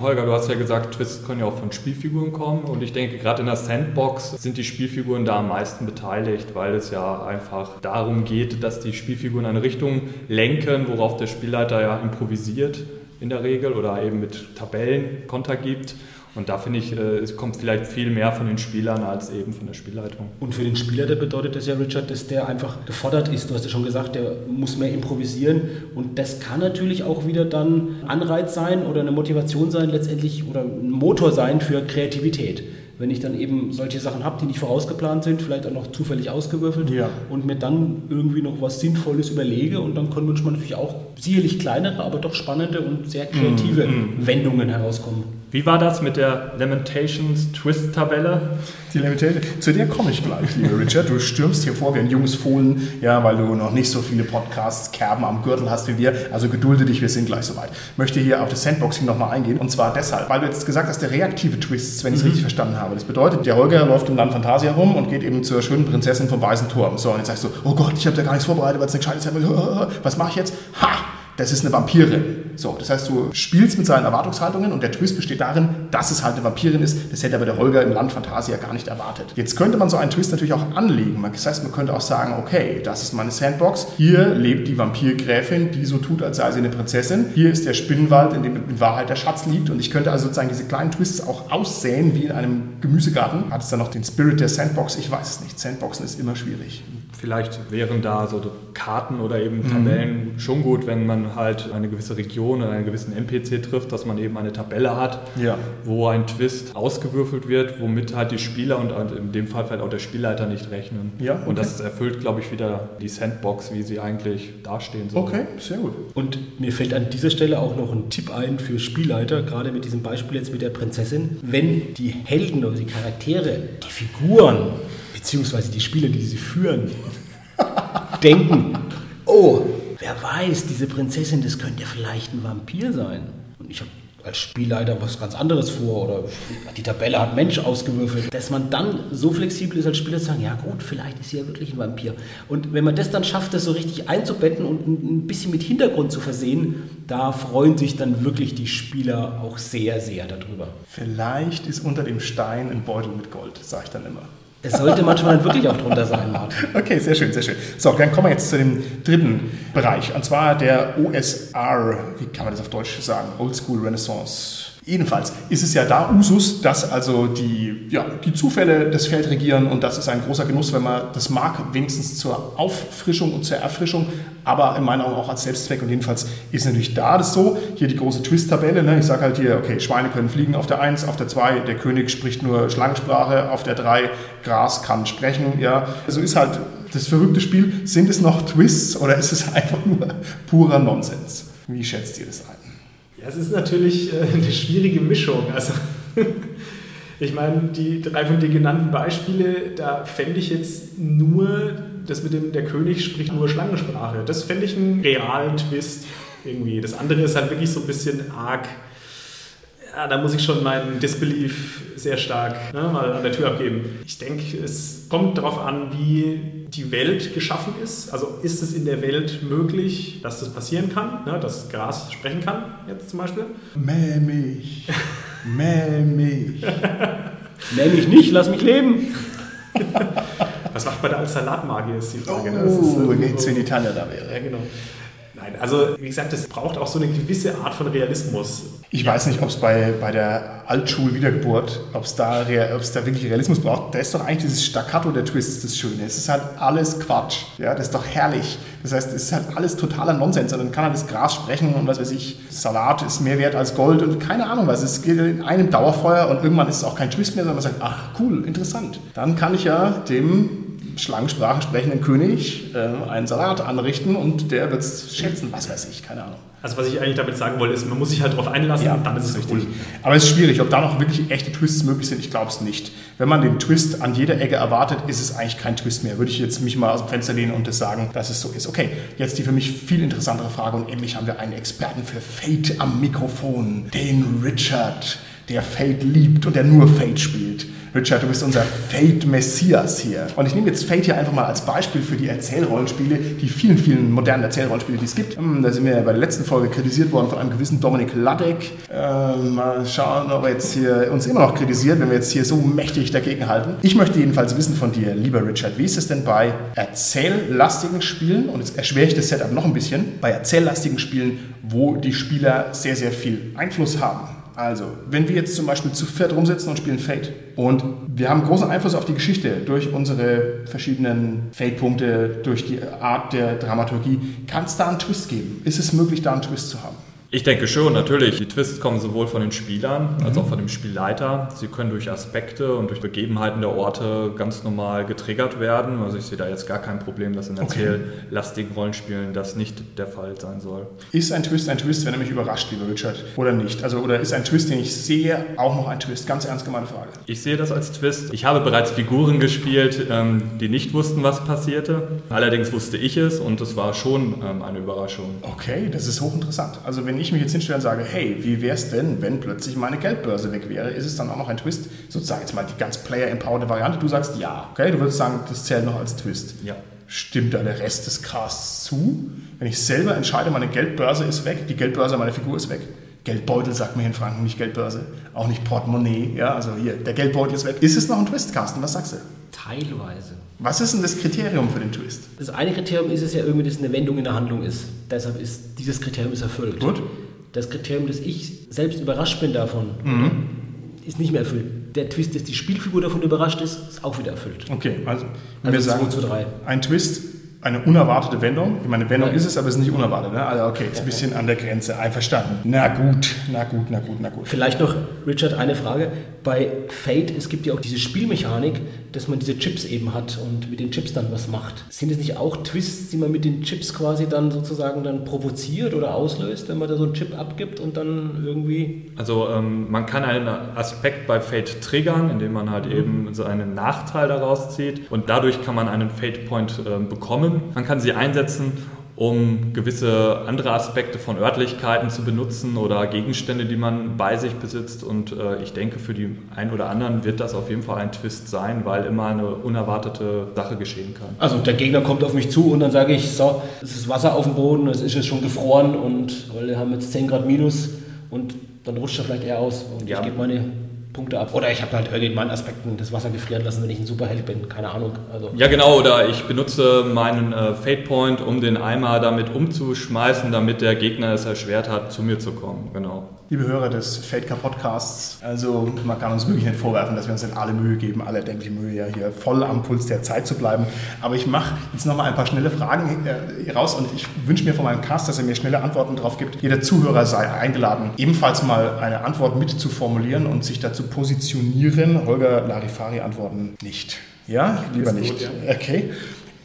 Holger, du hast ja gesagt, Twists können ja auch von Spielfiguren kommen und ich denke, gerade in der Sandbox sind die Spielfiguren da am meisten beteiligt, weil es ja einfach darum geht, dass die Spielfiguren eine Richtung lenken, worauf der Spielleiter ja improvisiert in der Regel oder eben mit Tabellen Konter gibt Und da finde ich, äh, es kommt vielleicht viel mehr von den Spielern als eben von der Spielleitung. Und für den Spieler, der bedeutet das ja, Richard, dass der einfach gefordert ist. Du hast ja schon gesagt, der muss mehr improvisieren. Und das kann natürlich auch wieder dann Anreiz sein oder eine Motivation sein, letztendlich oder ein Motor sein für Kreativität wenn ich dann eben solche Sachen habe, die nicht vorausgeplant sind, vielleicht auch noch zufällig ausgewürfelt Ja. und mir dann irgendwie noch was Sinnvolles überlege und dann können manchmal natürlich auch sicherlich kleinere, aber doch spannende und sehr kreative Wendungen herauskommen. Wie war das mit der Lamentations Twist-Tabelle? Die Limited, zu der komme ich gleich, lieber Richard. Du stürmst hier vor wie ein junges Fohlen, ja, weil du noch nicht so viele Podcasts, Kerben am Gürtel hast wie wir. Also gedulde dich, wir sind gleich soweit. Möchte hier auf das Sandboxing nochmal eingehen. Und zwar deshalb, weil du jetzt gesagt hast, der reaktive Twists, wenn ich es richtig verstanden habe. Das bedeutet, der Holger läuft im Land Fantasia rum und geht eben zur schönen Prinzessin vom Weißen Turm. So, und jetzt sagst du, oh Gott, ich habe da gar nichts vorbereitet, weil es eine gescheite war. Was mache ich jetzt? Ha! Das ist eine Vampirin. So, das heißt, du spielst mit seinen Erwartungshaltungen und der Twist besteht darin, dass es halt eine Vampirin ist. Das hätte aber der Holger im Land Fantasia gar nicht erwartet. Jetzt könnte man so einen Twist natürlich auch anlegen. Das heißt, man könnte auch sagen, okay, das ist meine Sandbox. Hier lebt die Vampirgräfin, die so tut, als sei sie eine Prinzessin. Hier ist der Spinnenwald, in dem in Wahrheit der Schatz liegt. Und ich könnte also sozusagen diese kleinen Twists auch aussäen wie in einem Gemüsegarten. Hat es dann noch den Spirit der Sandbox? Ich weiß es nicht. Sandboxen ist immer schwierig. Vielleicht wären da so Karten oder eben Tabellen schon gut, wenn man halt eine gewisse Region oder einen gewissen NPC trifft, dass man eben eine Tabelle hat, Ja. wo ein Twist ausgewürfelt wird, womit halt die Spieler und halt in dem Fall vielleicht auch der Spielleiter nicht rechnen. Ja, Und okay. das erfüllt, glaube ich, wieder die Sandbox, wie sie eigentlich dastehen soll. Okay, sehr gut. Und mir fällt an dieser Stelle auch noch ein Tipp ein für Spielleiter, gerade mit diesem Beispiel jetzt mit der Prinzessin. Wenn die Helden oder die Charaktere, die Figuren, beziehungsweise die Spieler, die sie führen, denken, oh, wer weiß, diese Prinzessin, das könnte ja vielleicht ein Vampir sein. Und ich habe als Spielleiter was ganz anderes vor oder die Tabelle hat Mensch ausgewürfelt, dass man dann so flexibel ist als Spieler zu sagen, ja gut, vielleicht ist sie ja wirklich ein Vampir. Und wenn man das dann schafft, das so richtig einzubetten und ein bisschen mit Hintergrund zu versehen, da freuen sich dann wirklich die Spieler auch sehr, sehr darüber. Vielleicht ist unter dem Stein ein Beutel mit Gold, sage ich dann immer. Es sollte manchmal dann wirklich auch drunter sein, Martin. Okay, sehr schön, sehr schön. So, dann kommen wir jetzt zu dem dritten Bereich, und zwar der OSR, wie kann man das auf Deutsch sagen? Old School Renaissance. Jedenfalls ist es ja da Usus, dass also die, ja, die Zufälle das Feld regieren und das ist ein großer Genuss, wenn man das mag, wenigstens zur Auffrischung und zur Erfrischung, aber in meinen Augen auch als Selbstzweck und jedenfalls ist natürlich da das so, hier die große Twist-Tabelle, ne? ich sage halt hier, okay, Schweine können fliegen auf der 1, auf der 2, der König spricht nur Schlangensprache, auf der 3, Gras kann sprechen, ja, so ist halt das verrückte Spiel, sind es noch Twists oder ist es einfach nur purer Nonsens? Wie schätzt ihr das ein? Ja, es ist natürlich äh, eine schwierige Mischung. Also, ich meine, die drei von dir genannten Beispiele, da fände ich jetzt nur das mit dem, der König spricht nur Schlangensprache. Das fände ich einen realen Twist irgendwie. Das andere ist halt wirklich so ein bisschen arg. Ja, da muss ich schon meinen Disbelief sehr stark ne, mal an der Tür abgeben. Ich denke, es kommt darauf an, wie die Welt geschaffen ist. Also ist es in der Welt möglich, dass das passieren kann, ne, dass Gras sprechen kann, jetzt zum Beispiel? Mäh mich, mäh mich. Nenn mich nicht, lass mich leben. Was macht man da als Salatmagier, ist die Frage. ne? Das ist, Oh, äh, jetzt wenn die Tanja da wäre. Ja, genau. Nein, also wie gesagt, es braucht auch so eine gewisse Art von Realismus. Ich weiß nicht, ob es bei, bei der Altschul-Wiedergeburt, ob es da, da wirklich Realismus braucht. Da ist doch eigentlich dieses Staccato der Twists das Schöne. Es ist halt alles Quatsch. Ja, das ist doch herrlich. Das heißt, es ist halt alles totaler Nonsens. Und dann kann halt das Gras sprechen und was weiß ich, Salat ist mehr wert als Gold und keine Ahnung was. Es geht in einem Dauerfeuer und irgendwann ist es auch kein Twist mehr, sondern man sagt, ach cool, interessant. Dann kann ich ja dem Schlangensprachen sprechenden König äh, einen Salat anrichten und der wird es schätzen, was weiß ich, keine Ahnung. Also was ich eigentlich damit sagen wollte, ist, man muss sich halt darauf einlassen und dann ist es richtig. cool. Aber es ist schwierig, ob da noch wirklich echte Twists möglich sind, ich glaube es nicht. Wenn man den Twist an jeder Ecke erwartet, ist es eigentlich kein Twist mehr. Würde ich jetzt mich mal aus dem Fenster lehnen und das sagen, dass es so ist. Okay, jetzt die für mich viel interessantere Frage und endlich haben wir einen Experten für Fate am Mikrofon, den Richard, der Fate liebt und der nur Fate spielt. Richard, du bist unser Fate-Messias hier. Und ich nehme jetzt Fate hier einfach mal als Beispiel für die Erzählrollenspiele, die vielen, vielen modernen Erzählrollenspiele, die es gibt. Hm, Da sind wir bei der letzten Folge kritisiert worden von einem gewissen Dominik Ladek. Ähm, mal schauen, ob er jetzt hier uns immer noch kritisiert, wenn wir jetzt hier so mächtig dagegen halten. Ich möchte jedenfalls wissen von dir, lieber Richard, wie ist es denn bei erzähllastigen Spielen, und jetzt erschwere ich das Setup noch ein bisschen, bei erzähllastigen Spielen, wo die Spieler sehr, sehr viel Einfluss haben? Also, wenn wir jetzt zum Beispiel zu viert rumsitzen und spielen Fate und wir haben großen Einfluss auf die Geschichte durch unsere verschiedenen Fate-Punkte, durch die Art der Dramaturgie, kann es da einen Twist geben? Ist es möglich, da einen Twist zu haben? Ich denke schon, natürlich. Die Twists kommen sowohl von den Spielern als auch von dem Spielleiter. Sie können durch Aspekte und durch Begebenheiten der Orte ganz normal getriggert werden. Also ich sehe da jetzt gar kein Problem, dass in erzähllastigen Rollenspielen das nicht der Fall sein soll. Ist ein Twist ein Twist, wenn er mich überrascht, lieber Richard, oder nicht? Also oder ist ein Twist, den ich sehe, auch noch ein Twist? Ganz ernst gemeine Frage. Ich sehe das als Twist. Ich habe bereits Figuren gespielt, ähm, die nicht wussten, was passierte. Allerdings wusste ich es und es war schon ähm, eine Überraschung. Okay, das ist hochinteressant. Also wenn ich mich jetzt hinstelle und sage, hey, wie wäre es denn, wenn plötzlich meine Geldbörse weg wäre, ist es dann auch noch ein Twist? Sozusagen jetzt mal die ganz player-empowerte Variante. Du sagst ja. Okay, du würdest sagen, das zählt noch als Twist. Ja. Stimmt da der Rest des Casts zu? Wenn ich selber entscheide, meine Geldbörse ist weg, die Geldbörse meiner Figur ist weg. Geldbeutel sagt mir in Franken, nicht Geldbörse, auch nicht Portemonnaie. Ja, also hier, der Geldbeutel ist weg. Ist es noch ein Twist, Carsten? Was sagst du? Teilweise. Was ist denn das Kriterium für den Twist? Das eine Kriterium ist es ja irgendwie, dass eine Wendung in der Handlung ist. Deshalb ist dieses Kriterium ist erfüllt. Gut. Das Kriterium, dass ich selbst überrascht bin davon, ist nicht mehr erfüllt. Der Twist, dass die Spielfigur davon überrascht ist, ist auch wieder erfüllt. Okay, also, wenn Also wir sagen, 2 zu 3. ein Twist, eine unerwartete Wendung. Ich meine, Wendung Ja. ist es, aber es ist nicht unerwartet. Ne? Also okay, ist ein bisschen an der Grenze. Einverstanden. Na gut, na gut, na gut, na gut. Vielleicht noch, Richard, eine Frage. Bei Fate, es gibt ja auch diese Spielmechanik, dass man diese Chips eben hat und mit den Chips dann was macht. Sind es nicht auch Twists, die man mit den Chips quasi dann sozusagen dann provoziert oder auslöst, wenn man da so einen Chip abgibt und dann irgendwie... Also ähm, man kann einen Aspekt bei Fate triggern, indem man halt eben so einen Nachteil daraus zieht und dadurch kann man einen Fate Point ähm, bekommen. Man kann sie einsetzen, um gewisse andere Aspekte von Örtlichkeiten zu benutzen oder Gegenstände, die man bei sich besitzt und äh, ich denke für die einen oder anderen wird das auf jeden Fall ein Twist sein, weil immer eine unerwartete Sache geschehen kann. Also der Gegner kommt auf mich zu und dann sage ich, so, es ist Wasser auf dem Boden, es ist jetzt schon gefroren und weil wir haben jetzt 10 Grad minus und dann rutscht er vielleicht eher aus und Ja. ich gebe meine Punkte ab. Oder ich habe halt irgendwie in meinen Aspekten das Wasser gefrieren lassen, wenn ich ein Superheld bin, keine Ahnung. Also Ja, genau, oder ich benutze meinen äh, Fate Point, um den Eimer damit umzuschmeißen, damit der Gegner es erschwert hat, zu mir zu kommen. Genau. Liebe Hörer des Fate Cup Podcasts, also man kann uns wirklich nicht vorwerfen, dass wir uns in alle Mühe geben, alle erdenkliche Mühe, ja hier voll am Puls der Zeit zu bleiben. Aber ich mache jetzt nochmal ein paar schnelle Fragen äh, raus und ich wünsche mir von meinem Cast, dass er mir schnelle Antworten drauf gibt. Jeder Zuhörer sei eingeladen, ebenfalls mal eine Antwort mit zu formulieren und sich dazu positionieren. Holger Larifari antworten nicht. Ja, lieber gut, nicht. Okay.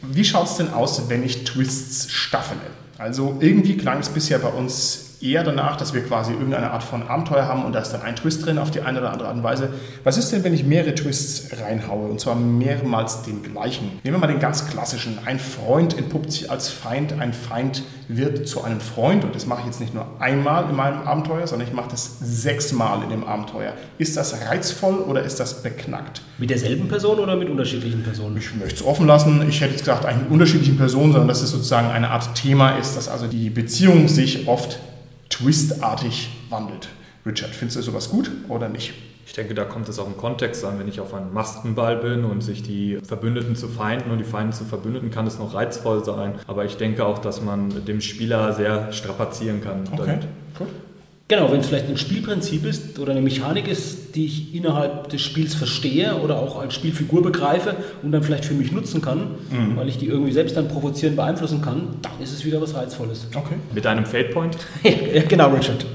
Wie schaut es denn aus, wenn ich Twists staffele? Also irgendwie klang es bisher bei uns eher danach, dass wir quasi irgendeine Art von Abenteuer haben und da ist dann ein Twist drin auf die eine oder andere Art und Weise. Was ist denn, wenn ich mehrere Twists reinhaue und zwar mehrmals den gleichen? Nehmen wir mal den ganz klassischen. Ein Freund entpuppt sich als Feind, ein Feind wird zu einem Freund und das mache ich jetzt nicht nur einmal in meinem Abenteuer, sondern ich mache das sechsmal in dem Abenteuer. Ist das reizvoll oder ist das beknackt? mit derselben Person oder mit unterschiedlichen Personen? Ich möchte es offen lassen. Ich hätte jetzt gesagt, eigentlich mit unterschiedlichen Personen, sondern dass es sozusagen eine Art Thema ist, dass also die Beziehung sich oft twistartig wandelt. Richard, findest du sowas gut oder nicht? Ich denke, da kommt es auch im Kontext an. Wenn ich auf einem Maskenball bin und sich die Verbündeten zu Feinden und die Feinde zu Verbündeten, kann es noch reizvoll sein. Aber ich denke auch, dass man dem Spieler sehr strapazieren kann. damit. gut. Genau, wenn es vielleicht ein Spielprinzip ist oder eine Mechanik ist, die ich innerhalb des Spiels verstehe oder auch als Spielfigur begreife und dann vielleicht für mich nutzen kann, weil ich die irgendwie selbst dann provozieren, beeinflussen kann, dann ist es wieder was Reizvolles. Okay. Mit einem Fate Point? ja, genau, Richard.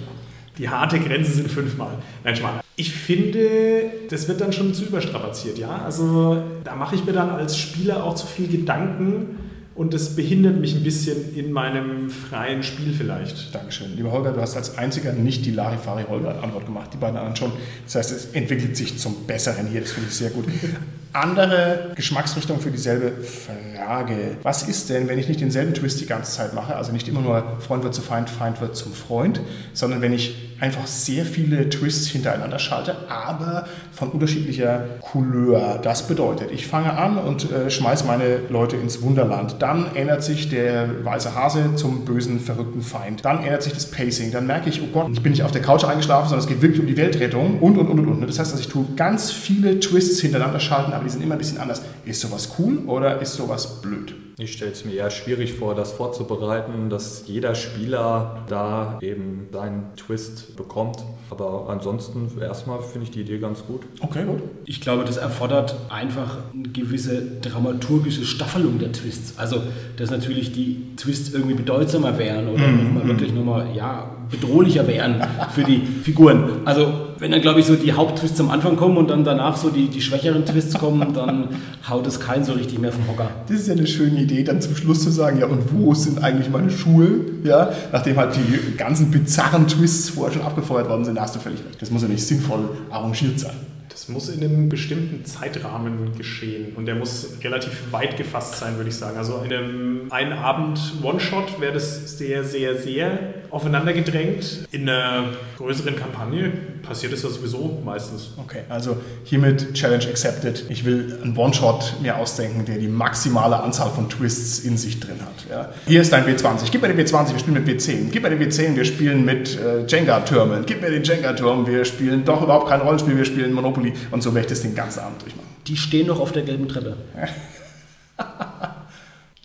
Die harte Grenze sind fünfmal. Nein, Schmarrn. Ich finde, das wird dann schon zu überstrapaziert, ja. Also da mache ich mir dann als Spieler auch zu viel Gedanken und das behindert mich ein bisschen in meinem freien Spiel vielleicht. Dankeschön. Lieber Holger, du hast als einziger nicht die Larifari-Holger-Antwort gemacht, die beiden anderen schon. Das heißt, es entwickelt sich zum Besseren hier, das finde ich sehr gut. Andere Geschmacksrichtung für dieselbe Frage. Was ist denn, wenn ich nicht denselben Twist die ganze Zeit mache, also nicht immer nur Freund wird zu Feind, Feind wird zum Freund, sondern wenn ich einfach sehr viele Twists hintereinander schalte, aber von unterschiedlicher Couleur. Das bedeutet, ich fange an und äh, schmeiße meine Leute ins Wunderland. Dann ändert sich der weiße Hase zum bösen, verrückten Feind. Dann ändert sich das Pacing. Dann merke ich, oh Gott, ich bin nicht auf der Couch eingeschlafen, sondern es geht wirklich um die Weltrettung und, und, und, und. und. Das heißt, dass ich tue ganz viele Twists hintereinander schalten, aber die sind immer ein bisschen anders. Ist sowas cool oder ist sowas blöd? Ich stelle es mir eher schwierig vor, das vorzubereiten, dass jeder Spieler da eben seinen Twist bekommt. Aber ansonsten erstmal finde ich die Idee ganz gut. Okay, gut. Ich glaube, das erfordert einfach eine gewisse dramaturgische Staffelung der Twists. Also, dass natürlich die Twists irgendwie bedeutsamer wären oder Mhm. nochmal wirklich nochmal, ja, bedrohlicher wären für die Figuren. Also, wenn dann, glaube ich, so die Haupttwists am Anfang kommen und dann danach so die, die schwächeren Twists kommen, dann haut es keinen so richtig mehr vom Hocker. Das ist ja eine schöne Idee, dann zum Schluss zu sagen, ja, und wo sind eigentlich meine Schuhe? Ja, nachdem halt die ganzen bizarren Twists vorher schon abgefeuert worden sind, da hast du völlig recht. Das muss ja nicht sinnvoll arrangiert sein. Das muss in einem bestimmten Zeitrahmen geschehen und der muss relativ weit gefasst sein, würde ich sagen. Also in einem einen Abend One-Shot wäre das sehr, sehr, sehr aufeinander gedrängt. In einer größeren Kampagne passiert es ja sowieso meistens. Okay, also hiermit Challenge accepted. Ich will einen One-Shot mir ausdenken, der die maximale Anzahl von Twists in sich drin hat. Ja. Hier ist dein W20. Gib mir den W20, wir spielen mit W10. Gib mir den W10, wir spielen mit äh, Jenga-Türmen. Gib mir den Jenga-Turm, wir spielen doch überhaupt kein Rollenspiel, wir spielen Monopoly. Und so werde ich das den ganzen Abend durchmachen. Die stehen noch auf der gelben Treppe.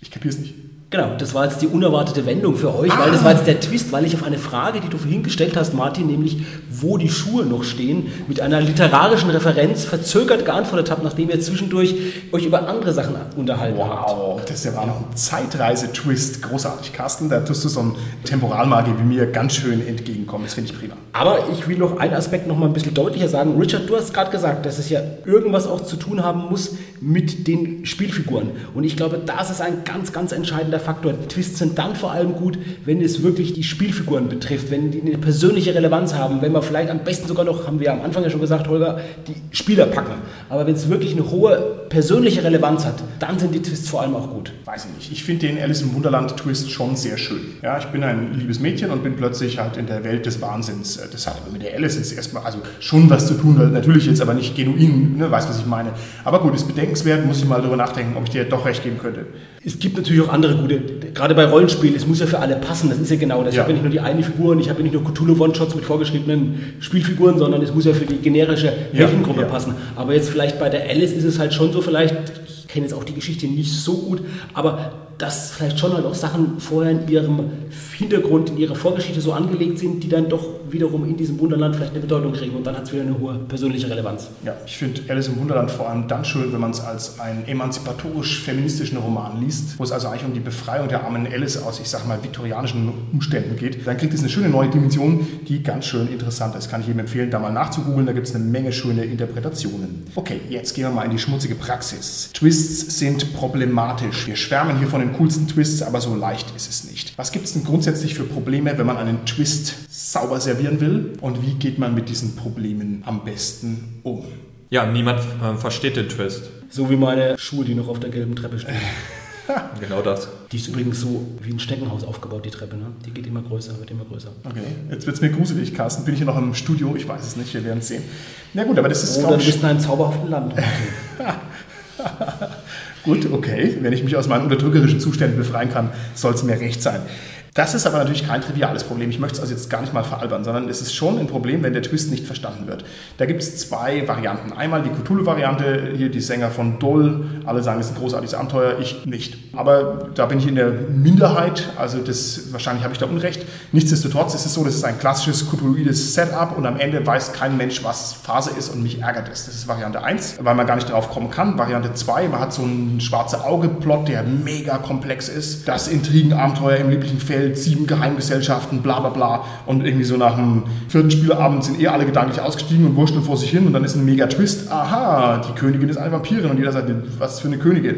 Ich kapiere es nicht. Genau, das war jetzt die unerwartete Wendung für euch, weil das war jetzt der Twist, weil ich auf eine Frage, die du vorhin gestellt hast, Martin, nämlich wo die Schuhe noch stehen, mit einer literarischen Referenz verzögert geantwortet habe, nachdem ihr zwischendurch euch über andere Sachen unterhalten habt. Wow, das ist ja noch ein Zeitreise-Twist. Großartig, Carsten. Da tust du so einem Temporalmagier wie mir ganz schön entgegenkommen. Das finde ich prima. Aber ich will noch einen Aspekt noch mal ein bisschen deutlicher sagen. Richard, du hast gerade gesagt, dass es ja irgendwas auch zu tun haben muss mit den Spielfiguren. Und ich glaube, das ist ein ganz, ganz entscheidender Faktor. Twists sind dann vor allem gut, wenn es wirklich die Spielfiguren betrifft, wenn die eine persönliche Relevanz haben, wenn wir vielleicht am besten sogar noch, haben wir am Anfang ja schon gesagt, Holger, die Spieler packen. Aber wenn es wirklich eine hohe persönliche Relevanz hat, dann sind die Twists vor allem auch gut. Weiß ich nicht. Ich finde den Alice im Wunderland-Twist schon sehr schön. Ja, ich bin ein liebes Mädchen und bin plötzlich halt in der Welt des Wahnsinns. Das hat aber mit der Alice jetzt erstmal also schon was zu tun, natürlich jetzt aber nicht genuin, ne, weißt was ich meine. Aber gut, ist bedenkenswert, muss ich mal darüber nachdenken, ob ich dir doch recht geben könnte. Es gibt natürlich auch andere gute, gerade bei Rollenspielen, es muss ja für alle passen, das ist ja genau das. Ich Ja. habe ja nicht nur die eine Figur und ich habe ja nicht nur Cthulhu-One-Shots mit vorgeschriebenen Spielfiguren, sondern es muss ja für die generische Heldengruppe ja. passen. Aber jetzt vielleicht bei der Alice ist es halt schon so, vielleicht, ich kenne jetzt auch die Geschichte nicht so gut, aber dass vielleicht schon halt auch Sachen vorher in ihrem Hintergrund, in ihrer Vorgeschichte so angelegt sind, die dann doch wiederum in diesem Wunderland vielleicht eine Bedeutung kriegen und dann hat es wieder eine hohe persönliche Relevanz. Ja, ich finde Alice im Wunderland vor allem dann schön, wenn man es als einen emanzipatorisch-feministischen Roman liest, wo es also eigentlich um die Befreiung der armen Alice aus, ich sag mal, viktorianischen Umständen geht. Dann kriegt es eine schöne neue Dimension, die ganz schön interessant ist. Kann ich jedem empfehlen, da mal nachzugoogeln. Da gibt es eine Menge schöne Interpretationen. Okay, jetzt gehen wir mal in die schmutzige Praxis. Twists sind problematisch. Wir schwärmen hier von den coolsten Twists, aber so leicht ist es nicht. Was gibt es denn grundsätzlich für Probleme, wenn man einen Twist sauber servieren will? Und wie geht man mit diesen Problemen am besten um? Ja, niemand äh, versteht den Twist. So wie meine Schuhe, die noch auf der gelben Treppe stehen. Genau das. Die ist übrigens so wie ein Steckenhaus aufgebaut, die Treppe. Ne? Die geht immer größer, wird immer größer. Okay, jetzt wird es mir gruselig, Carsten. Bin ich hier noch im Studio? Ich weiß es nicht, wir werden es sehen. Na gut, aber das ist, Oder glaube du ich, bist in einem zauberhaften Land. gut, okay. Wenn ich mich aus meinen unterdrückerischen Zuständen befreien kann, soll es mir recht sein. Das ist aber natürlich kein triviales Problem. Ich möchte es also jetzt gar nicht mal veralbern, sondern es ist schon ein Problem, wenn der Twist nicht verstanden wird. Da gibt es zwei Varianten. Einmal die Cthulhu-Variante, hier die Sänger von Doll, alle sagen, es ist ein großartiges Abenteuer, ich nicht. Aber da bin ich in der Minderheit, also das, wahrscheinlich habe ich da Unrecht. Nichtsdestotrotz ist es so, das ist ein klassisches Cthulhuides Setup und am Ende weiß kein Mensch, was Phase ist und mich ärgert es. Das ist Variante 1, weil man gar nicht drauf kommen kann. Variante 2, man hat so einen schwarze Auge-Plot, der mega komplex ist. Das Intrigenabenteuer im lieblichen Feld, sieben Geheimgesellschaften, bla bla bla. Und irgendwie so nach dem vierten Spielabend sind eh alle gedanklich ausgestiegen und wurschteln vor sich hin und dann ist ein mega Twist. Aha, die Königin ist eine Vampirin und jeder sagt, was für eine Königin?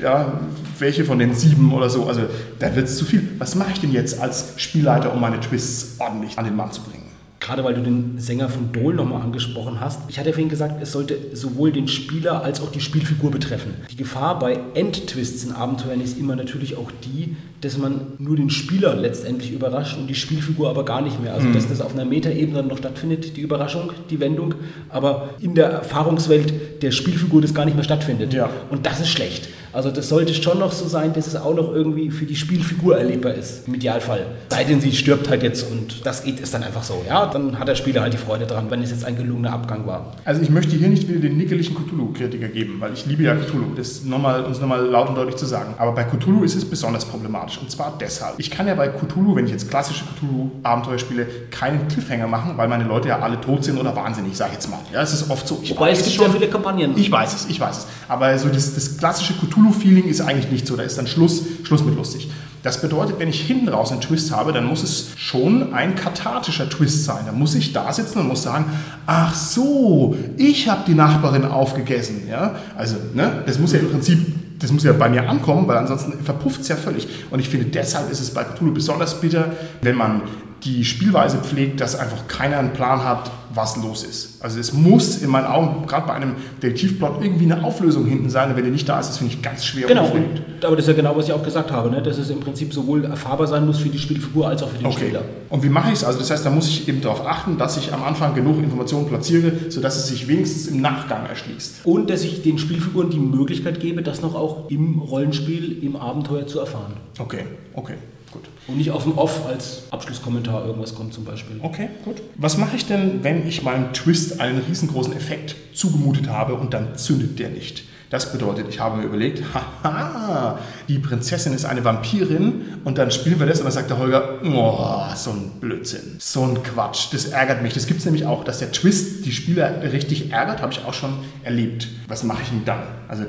Ja, welche von den sieben oder so? Also, da wird es zu viel. Was mache ich denn jetzt als Spielleiter, um meine Twists ordentlich an den Mann zu bringen? Gerade weil du den Sänger von Dole nochmal angesprochen hast. Ich hatte vorhin gesagt, es sollte sowohl den Spieler als auch die Spielfigur betreffen. Die Gefahr bei Endtwists in Abenteuern ist immer natürlich auch die, dass man nur den Spieler letztendlich überrascht und die Spielfigur aber gar nicht mehr. Also dass das auf einer Metaebene dann noch stattfindet, die Überraschung, die Wendung, aber in der Erfahrungswelt der Spielfigur das gar nicht mehr stattfindet. Ja. Und das ist schlecht. Also das sollte schon noch so sein, dass es auch noch irgendwie für die Spielfigur erlebbar ist, im Idealfall. Sei denn, sie stirbt halt jetzt und das geht ist dann einfach so. Ja, dann hat der Spieler halt die Freude dran, wenn es jetzt ein gelungener Abgang war. Also ich möchte hier nicht wieder den nickeligen Cthulhu-Kritiker geben, weil ich liebe ja Cthulhu, das nochmal, uns nochmal laut und deutlich zu sagen. Aber bei Cthulhu ist es besonders problematisch und zwar deshalb. Ich kann ja bei Cthulhu, wenn ich jetzt klassische Cthulhu-Abenteuer spiele, keinen Cliffhanger machen, weil meine Leute ja alle tot sind oder wahnsinnig, sag ich jetzt mal. Ja, es ist oft so. Ich Wobei es gibt ja viele Kampagnen. Ich weiß es, ich weiß es. Aber so das, das klassische Cthulhu-Feeling ist eigentlich nicht so. Da ist dann Schluss, Schluss mit lustig. Das bedeutet, wenn ich hinten raus einen Twist habe, dann muss es schon ein kathartischer Twist sein. Da muss ich da sitzen und muss sagen, ach so, ich habe die Nachbarin aufgegessen. Ja? Also, ne, das muss ja im Prinzip das muss ja bei mir ankommen, weil ansonsten verpufft es ja völlig. Und ich finde, deshalb ist es bei Cthulhu besonders bitter, wenn man die Spielweise pflegt, dass einfach keiner einen Plan hat, was los ist. Also es muss in meinen Augen, gerade bei einem Detektivplot, irgendwie eine Auflösung hinten sein. Und wenn die nicht da ist, das finde ich ganz schwer. Genau, und, aber das ist ja genau, was ich auch gesagt habe, ne? dass es im Prinzip sowohl erfahrbar sein muss für die Spielfigur als auch für den okay. Spieler. Und wie mache ich es? Also das heißt, da muss ich eben darauf achten, dass ich am Anfang genug Informationen platziere, sodass es sich wenigstens im Nachgang erschließt. Und dass ich den Spielfiguren die Möglichkeit gebe, das noch auch im Rollenspiel, im Abenteuer zu erfahren. Okay, okay. Gut. Und nicht auf dem Off als Abschlusskommentar irgendwas kommt zum Beispiel. Okay, gut. Was mache ich denn, wenn ich meinem Twist einen riesengroßen Effekt zugemutet habe und dann zündet der nicht? Das bedeutet, ich habe mir überlegt, haha, die Prinzessin ist eine Vampirin und dann spielen wir das und dann sagt der Holger, oh, so ein Blödsinn, so ein Quatsch, das ärgert mich. Das gibt es nämlich auch, dass der Twist die Spieler richtig ärgert, habe ich auch schon erlebt. Was mache ich denn dann? Also,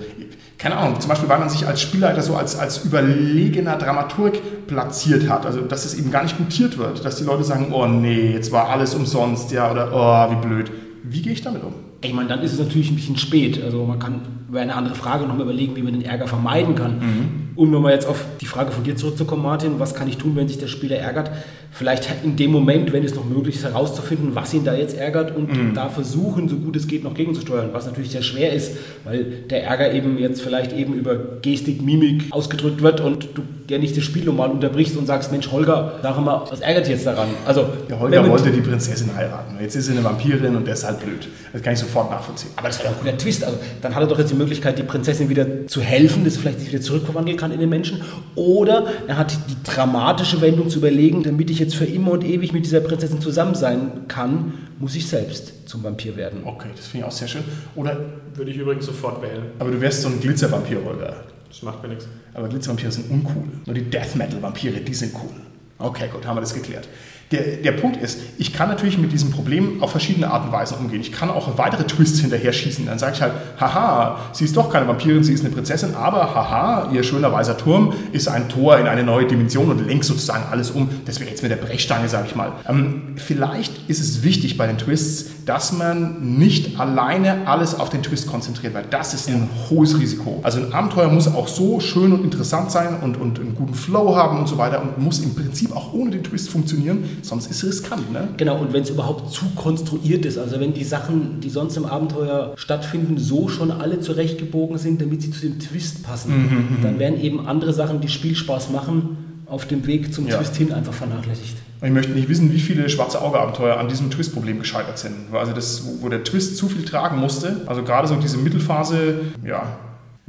keine Ahnung, zum Beispiel, weil man sich als Spielleiter so als, als überlegener Dramaturg platziert hat, also dass es eben gar nicht gutiert wird, dass die Leute sagen, oh nee, jetzt war alles umsonst, ja, oder oh, wie blöd. Wie gehe ich damit um? Ich meine, dann ist es natürlich ein bisschen spät. Also man kann, wäre eine andere Frage, nochmal überlegen, wie man den Ärger vermeiden kann. Mhm. Um nochmal jetzt auf die Frage von dir zurückzukommen, Martin, was kann ich tun, wenn sich der Spieler ärgert? Vielleicht in dem Moment, wenn es noch möglich ist, herauszufinden, was ihn da jetzt ärgert und mhm. da versuchen, so gut es geht, noch gegenzusteuern, was natürlich sehr schwer ist, weil der Ärger eben jetzt vielleicht eben über Gestik, Mimik ausgedrückt wird und du ja nicht das Spiel nochmal unterbrichst und sagst, Mensch, Holger, sag mal, was ärgert dich jetzt daran? Also, der Holger wollte die Prinzessin heiraten. Jetzt ist sie eine Vampirin und deshalb blöd. Das kann ich sofort nachvollziehen. Aber das wäre ein guter Twist. Also, dann hat er doch jetzt die Möglichkeit, die Prinzessin wieder zu helfen, dass sie vielleicht sich wieder zurückverwandeln kann in den Menschen. Oder er hat die dramatische Wendung zu überlegen, damit ich jetzt für immer und ewig mit dieser Prinzessin zusammen sein kann, muss ich selbst zum Vampir werden. Okay, das finde ich auch sehr schön. Oder würde ich übrigens sofort wählen. Aber du wärst so ein Glitzervampir, Holger. Das macht mir nichts. Aber Glitzervampire sind uncool. Nur die Death Metal Vampire, die sind cool. Okay, gut, haben wir das geklärt. Der, der Punkt ist, ich kann natürlich mit diesem Problem auf verschiedene Arten und Weisen umgehen. Ich kann auch weitere Twists hinterher schießen. Dann sage ich halt, haha, sie ist doch keine Vampirin, sie ist eine Prinzessin, aber haha, ihr schöner weißer Turm ist ein Tor in eine neue Dimension und lenkt sozusagen alles um. Das wäre jetzt mit der Brechstange, sage ich mal. Ähm, vielleicht ist es wichtig bei den Twists, dass man nicht alleine alles auf den Twist konzentriert, weil das ist ein hohes Risiko. Also ein Abenteuer muss auch so schön und interessant sein und, und einen guten Flow haben und so weiter und muss im Prinzip auch ohne den Twist funktionieren sonst ist es riskant. Ne? Genau, und wenn es überhaupt zu konstruiert ist, also wenn die Sachen, die sonst im Abenteuer stattfinden, so schon alle zurechtgebogen sind, damit sie zu dem Twist passen, mhm, mhm, mhm. dann werden eben andere Sachen, die Spielspaß machen, auf dem Weg zum ja. Twist hin einfach vernachlässigt. Ich möchte nicht wissen, wie viele schwarze Auge-Abenteuer an diesem Twist-Problem gescheitert sind. Also das, wo der Twist zu viel tragen musste, also gerade so diese Mittelphase, ja,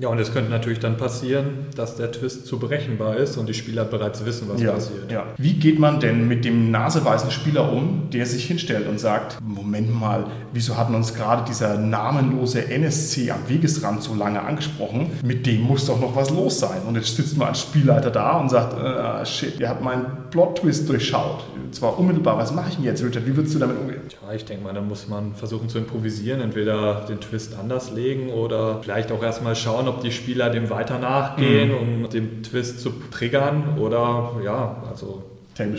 ja, und es könnte natürlich dann passieren, dass der Twist zu berechenbar ist und die Spieler bereits wissen, was ja, passiert. Ja. Wie geht man denn mit dem naseweisen Spieler um, der sich hinstellt und sagt, Moment mal, wieso hat uns gerade dieser namenlose NSC am Wegesrand so lange angesprochen? Mit dem muss doch noch was los sein. Und jetzt sitzt man als Spielleiter da und sagt, ah, shit, ihr habt meinen Plot-Twist durchschaut. Zwar unmittelbar, was mache ich denn jetzt, Richard? Wie würdest du damit umgehen? Ja, ich denke mal, da muss man versuchen zu improvisieren, entweder den Twist anders legen oder vielleicht auch erstmal schauen, ob die Spieler dem weiter nachgehen, mhm. um den Twist zu triggern oder ja, also. Table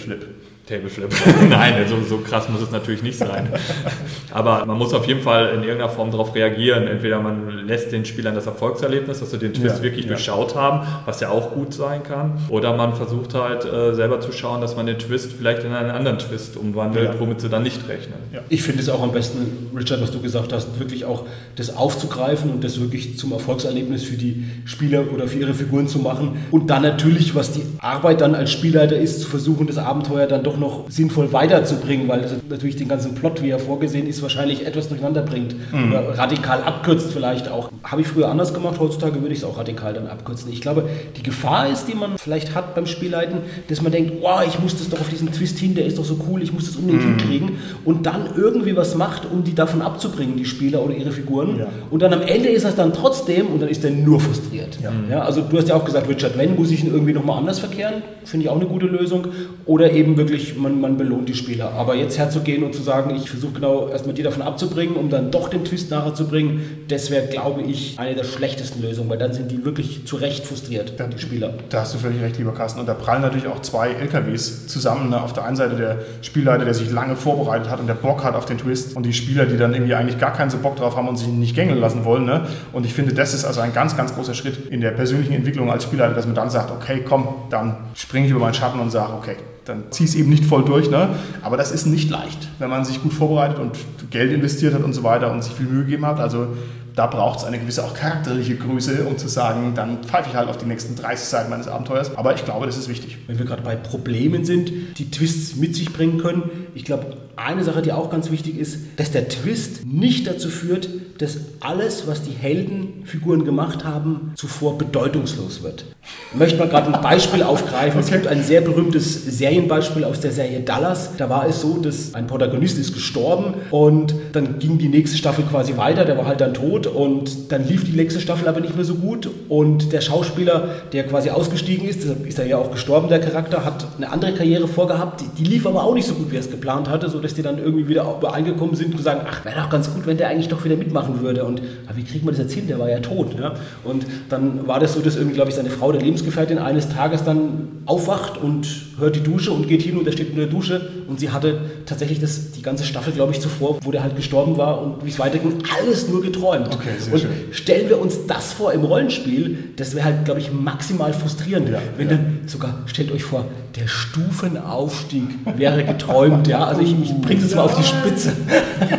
Flip. Table Flip. Nein, also so krass muss es natürlich nicht sein. Aber man muss auf jeden Fall in irgendeiner Form darauf reagieren. Entweder man lässt den Spielern das Erfolgserlebnis, dass sie den Twist ja, wirklich ja. durchschaut haben, was ja auch gut sein kann. Oder man versucht halt äh, selber zu schauen, dass man den Twist vielleicht in einen anderen Twist umwandelt, ja. womit sie dann nicht rechnen. Ich finde es auch am besten, Richard, was du gesagt hast, wirklich auch das aufzugreifen und das wirklich zum Erfolgserlebnis für die Spieler oder für ihre Figuren zu machen. Und dann natürlich, was die Arbeit dann als Spielleiter ist, zu versuchen, das Abenteuer dann doch noch sinnvoll weiterzubringen, weil das natürlich den ganzen Plot, wie er vorgesehen ist, wahrscheinlich etwas durcheinander bringt. Mhm. Oder radikal abkürzt vielleicht auch. Habe ich früher anders gemacht, heutzutage würde ich es auch radikal dann abkürzen. Ich glaube, die Gefahr ist, die man vielleicht hat beim Spielleiten, dass man denkt, wow, ich muss das doch auf diesen Twist hin, der ist doch so cool, ich muss das unbedingt mhm. hinkriegen und dann irgendwie was macht, um die davon abzubringen, die Spieler oder ihre Figuren. Ja. Und dann am Ende ist das dann trotzdem und dann ist der nur frustriert. Ja. ja. also du hast ja auch gesagt, Richard, wenn muss ich ihn irgendwie nochmal anders verkehren, finde ich auch eine gute Lösung. Oder eben wirklich, man, man belohnt die Spieler. Aber jetzt herzugehen und zu sagen, ich versuche genau erstmal die davon abzubringen, um dann doch den Twist nachher zu bringen, das wäre, glaube ich, eine der schlechtesten Lösungen, weil dann sind die wirklich zu Recht frustriert, da, die Spieler. Da hast du völlig recht, lieber Carsten. Und da prallen natürlich auch zwei LKWs zusammen. Ne? Auf der einen Seite der Spielleiter, der sich lange vorbereitet hat und der Bock hat auf den Twist und die Spieler, die dann irgendwie eigentlich gar keinen so Bock drauf haben und sich nicht gängeln lassen wollen. Ne? Und ich finde, das ist also ein ganz, ganz großer Schritt in der persönlichen Entwicklung als Spielleiter, dass man dann sagt, okay, komm, dann springe ich über meinen Schatten und sage, okay, dann zieh es eben nicht voll durch. Ne? Aber das ist nicht leicht, wenn man sich gut vorbereitet und Geld investiert hat und so weiter und sich viel Mühe gegeben hat. Also da braucht es eine gewisse auch charakterliche Größe, um zu sagen, dann pfeife ich halt auf die nächsten 30 Seiten meines Abenteuers. Aber ich glaube, das ist wichtig. Wenn wir gerade bei Problemen sind, die Twists mit sich bringen können, ich glaube, eine Sache, die auch ganz wichtig ist, dass der Twist nicht dazu führt, dass alles, was die Heldenfiguren gemacht haben, zuvor bedeutungslos wird. Ich möchte mal gerade ein Beispiel aufgreifen. Es gibt ein sehr berühmtes Serienbeispiel aus der Serie Dallas. Da war es so, dass ein Protagonist ist gestorben und dann ging die nächste Staffel quasi weiter. Der war halt dann tot und dann lief die nächste Staffel aber nicht mehr so gut. Und der Schauspieler, der quasi ausgestiegen ist, deshalb ist er ja auch gestorben, der Charakter, hat eine andere Karriere vorgehabt. Die, die lief aber auch nicht so gut, wie er es geplant hatte, sodass die dann irgendwie wieder übereingekommen sind und gesagt, ach, wäre doch ganz gut, wenn der eigentlich doch wieder mitmachen würde. Und wie kriegt man das jetzt hin? Der war ja tot. Ja? Und dann war das so, dass irgendwie, glaube ich, seine Frau, der Lebensgefährtin, eines Tages dann aufwacht und hört die Dusche und geht hin und er steht in der Dusche. Und sie hatte tatsächlich das, die ganze Staffel, glaube ich, zuvor, wo der halt gestorben war und wie es weiterging, alles nur geträumt. Okay, sehr und schön. stellen wir uns das vor im Rollenspiel, das wäre halt, glaube ich, maximal frustrierend. Ja, wenn ja. dann sogar, stellt euch vor, der Stufenaufstieg wäre geträumt. ja, also ich, ich bringe es mal auf die Spitze.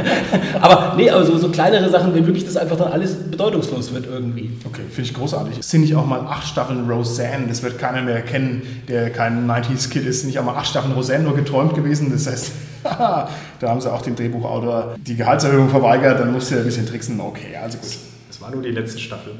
aber nee, also so kleinere Sachen, wenn wirklich das einfach dann alles bedeutungslos wird irgendwie. Okay, finde ich großartig. Es sind nicht auch mal acht Staffeln Roseanne, das wird keiner mehr kennen, der kein 90s-Kid ist, nicht auch mal acht Staffeln Roseanne nur geträumt gewesen. Das heißt, da haben sie auch dem Drehbuchautor die Gehaltserhöhung verweigert, dann musste er ein bisschen tricksen. Okay, also gut. Das war nur die letzte Staffel.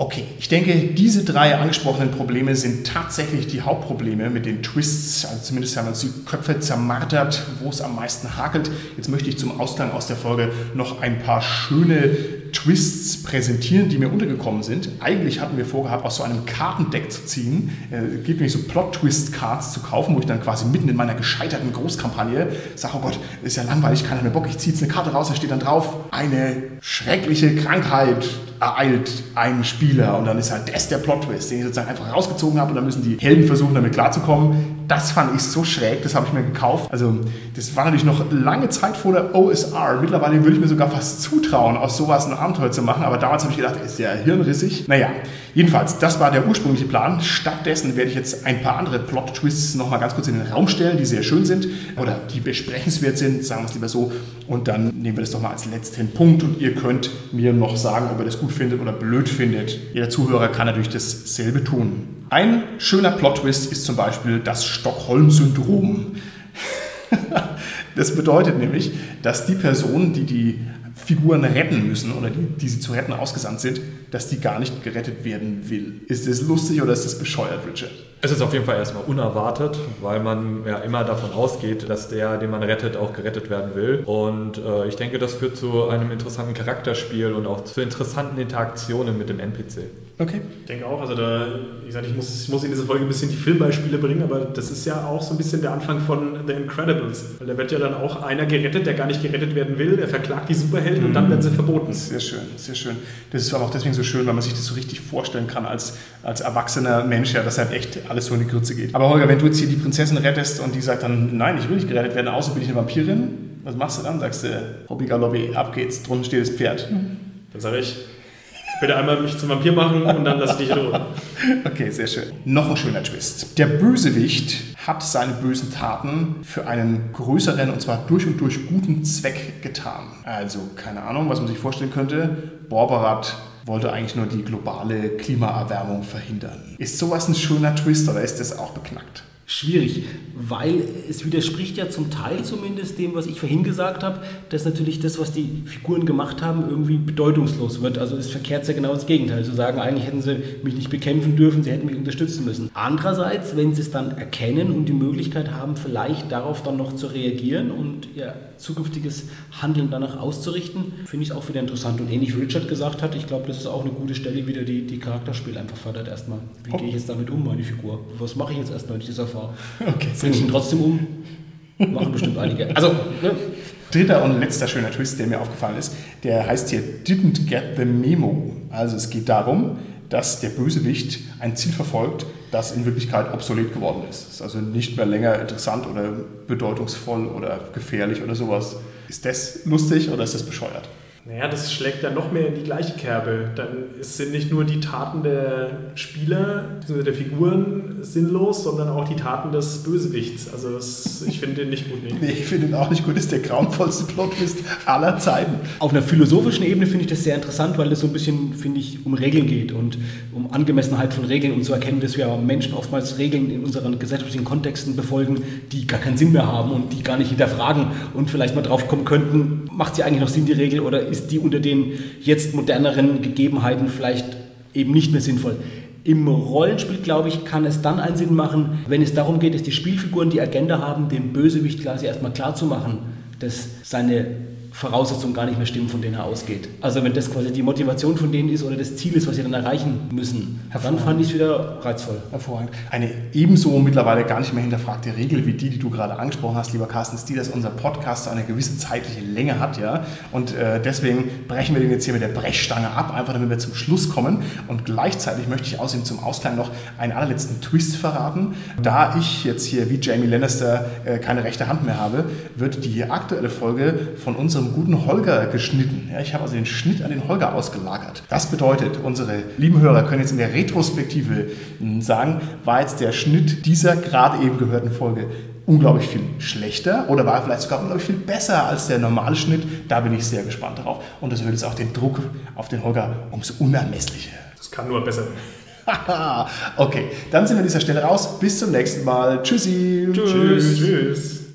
Okay, ich denke, diese drei angesprochenen Probleme sind tatsächlich die Hauptprobleme mit den Twists. Also zumindest haben uns die Köpfe zermartert, wo es am meisten hakelt. Jetzt möchte ich zum Ausgang aus der Folge noch ein paar schöne Twists präsentieren, die mir untergekommen sind. Eigentlich hatten wir vorgehabt, aus so einem Kartendeck zu ziehen. Es gibt nämlich so Plot-Twist-Cards zu kaufen, wo ich dann quasi mitten in meiner gescheiterten Großkampagne sage, oh Gott, ist ja langweilig, keiner mehr Bock, ich ziehe jetzt eine Karte raus, da steht dann drauf, eine schreckliche Krankheit ereilt einen Spieler und dann ist halt das der Plot-Twist, den ich sozusagen einfach rausgezogen habe und dann müssen die Helden versuchen, damit klarzukommen. Das fand ich so schräg, das habe ich mir gekauft. Also das war natürlich noch lange Zeit vor der OSR. Mittlerweile würde ich mir sogar fast zutrauen, aus sowas ein Abenteuer zu machen, aber damals habe ich gedacht, ist ja hirnrissig. Naja, jedenfalls, das war der ursprüngliche Plan. Stattdessen werde ich jetzt ein paar andere Plot-Twists nochmal ganz kurz in den Raum stellen, die sehr schön sind oder die besprechenswert sind, sagen wir es lieber so. Und dann nehmen wir das doch mal als letzten Punkt und ihr könnt mir noch sagen, ob ihr das gut findet oder blöd findet. Jeder Zuhörer kann natürlich dasselbe tun. Ein schöner Plot-Twist ist zum Beispiel das Stockholm-Syndrom. das bedeutet nämlich, dass die Personen, die die Figuren retten müssen oder die, die sie zu retten ausgesandt sind, dass die gar nicht gerettet werden will. Ist das lustig oder ist das bescheuert, Richard? Es ist auf jeden Fall erstmal unerwartet, weil man ja immer davon ausgeht, dass der, den man rettet, auch gerettet werden will. Und äh, ich denke, das führt zu einem interessanten Charakterspiel und auch zu interessanten Interaktionen mit dem NPC. Okay. Ich denke auch, also da, wie gesagt, ich muss, ich muss in diese Folge ein bisschen die Filmbeispiele bringen, aber das ist ja auch so ein bisschen der Anfang von The Incredibles. Weil da wird ja dann auch einer gerettet, der gar nicht gerettet werden will. Er verklagt die Superhelden mhm. und dann werden sie verboten. Sehr schön, sehr schön. Das ist aber auch deswegen so schön, weil man sich das so richtig vorstellen kann als, als erwachsener Mensch, ja, dass halt echt alles so in die Kürze geht. Aber Holger, wenn du jetzt hier die Prinzessin rettest und die sagt dann, nein, ich will nicht gerettet werden, außer bin ich eine Vampirin, was machst du dann? Sagst du, Hobby Galobby, ab geht's, drunten steht das Pferd. Dann sage ich, bitte einmal mich zum Vampir machen und dann lass ich dich in. Okay, sehr schön. Noch ein schöner Twist. Der Bösewicht hat seine bösen Taten für einen größeren und zwar durch und durch guten Zweck getan. Also, keine Ahnung, was man sich vorstellen könnte. Borberat wollte eigentlich nur die globale Klimaerwärmung verhindern. Ist sowas ein schöner Twist oder ist das auch beknackt? Schwierig, weil es widerspricht ja zum Teil zumindest dem, was ich vorhin gesagt habe, dass natürlich das, was die Figuren gemacht haben, irgendwie bedeutungslos wird. Also es verkehrt ja genau das Gegenteil, zu sagen, eigentlich hätten sie mich nicht bekämpfen dürfen, sie hätten mich unterstützen müssen. Andererseits, wenn sie es dann erkennen und die Möglichkeit haben, vielleicht darauf dann noch zu reagieren und ihr zukünftiges Handeln danach auszurichten, finde ich es auch wieder interessant. Und ähnlich wie Richard gesagt hat, ich glaube, das ist auch eine gute Stelle, wieder die, die Charakterspiele einfach fördert erstmal. Wie oh. gehe ich jetzt damit um, meine Figur? Was mache ich jetzt erstmal, wenn ich das erfahre? Okay. Bringe ich ihn trotzdem um? Machen bestimmt einige. Also, ne? Dritter und letzter schöner Twist, der mir aufgefallen ist, der heißt hier Didn't Get the Memo. Also es geht darum, dass der Bösewicht ein Ziel verfolgt, das in Wirklichkeit obsolet geworden ist. Ist also nicht mehr länger interessant oder bedeutungsvoll oder gefährlich oder sowas. Ist das lustig oder ist das bescheuert? Naja, das schlägt dann noch mehr in die gleiche Kerbe. Dann sind nicht nur die Taten der Spieler, bzw. der Figuren sinnlos, sondern auch die Taten des Bösewichts. Also das, ich finde den nicht gut. Nee, nee ich finde ihn auch nicht gut. Das ist der grauenvollste Plot-Twist aller Zeiten. Auf einer philosophischen Ebene finde ich das sehr interessant, weil es so ein bisschen, finde ich, um Regeln geht und um Angemessenheit von Regeln, um zu erkennen, dass wir Menschen oftmals Regeln in unseren gesellschaftlichen Kontexten befolgen, die gar keinen Sinn mehr haben und die gar nicht hinterfragen und vielleicht mal drauf kommen könnten, macht sie eigentlich noch Sinn, die Regel, oder ist die unter den jetzt moderneren Gegebenheiten vielleicht eben nicht mehr sinnvoll. Im Rollenspiel, glaube ich, kann es dann einen Sinn machen, wenn es darum geht, dass die Spielfiguren die Agenda haben, dem Bösewicht quasi erstmal klarzumachen, dass seine Voraussetzungen gar nicht mehr stimmen, von denen er ausgeht. Also wenn das quasi die Motivation von denen ist oder das Ziel ist, was sie dann erreichen müssen, dann fand ich es wieder reizvoll. Hervorragend. Eine ebenso mittlerweile gar nicht mehr hinterfragte Regel wie die, die du gerade angesprochen hast, lieber Carsten, ist die, dass unser Podcast eine gewisse zeitliche Länge hat, ja. Und äh, deswegen brechen wir den jetzt hier mit der Brechstange ab, einfach damit wir zum Schluss kommen. Und gleichzeitig möchte ich außerdem zum Ausklang noch einen allerletzten Twist verraten. Da ich jetzt hier wie Jamie Lannister äh, keine rechte Hand mehr habe, wird die aktuelle Folge von unserem guten Holger geschnitten. Ja, ich habe also den Schnitt an den Holger ausgelagert. Das bedeutet, unsere lieben Hörer können jetzt in der Retrospektive hm, sagen, war jetzt der Schnitt dieser gerade eben gehörten Folge unglaublich viel schlechter oder war vielleicht sogar unglaublich viel besser als der normale Schnitt. Da bin ich sehr gespannt darauf. Und das wird jetzt auch den Druck auf den Holger ums Unermessliche. Das kann nur besser okay, dann sind wir an dieser Stelle raus. Bis zum nächsten Mal. Tschüssi. Tschüss. Tschüss.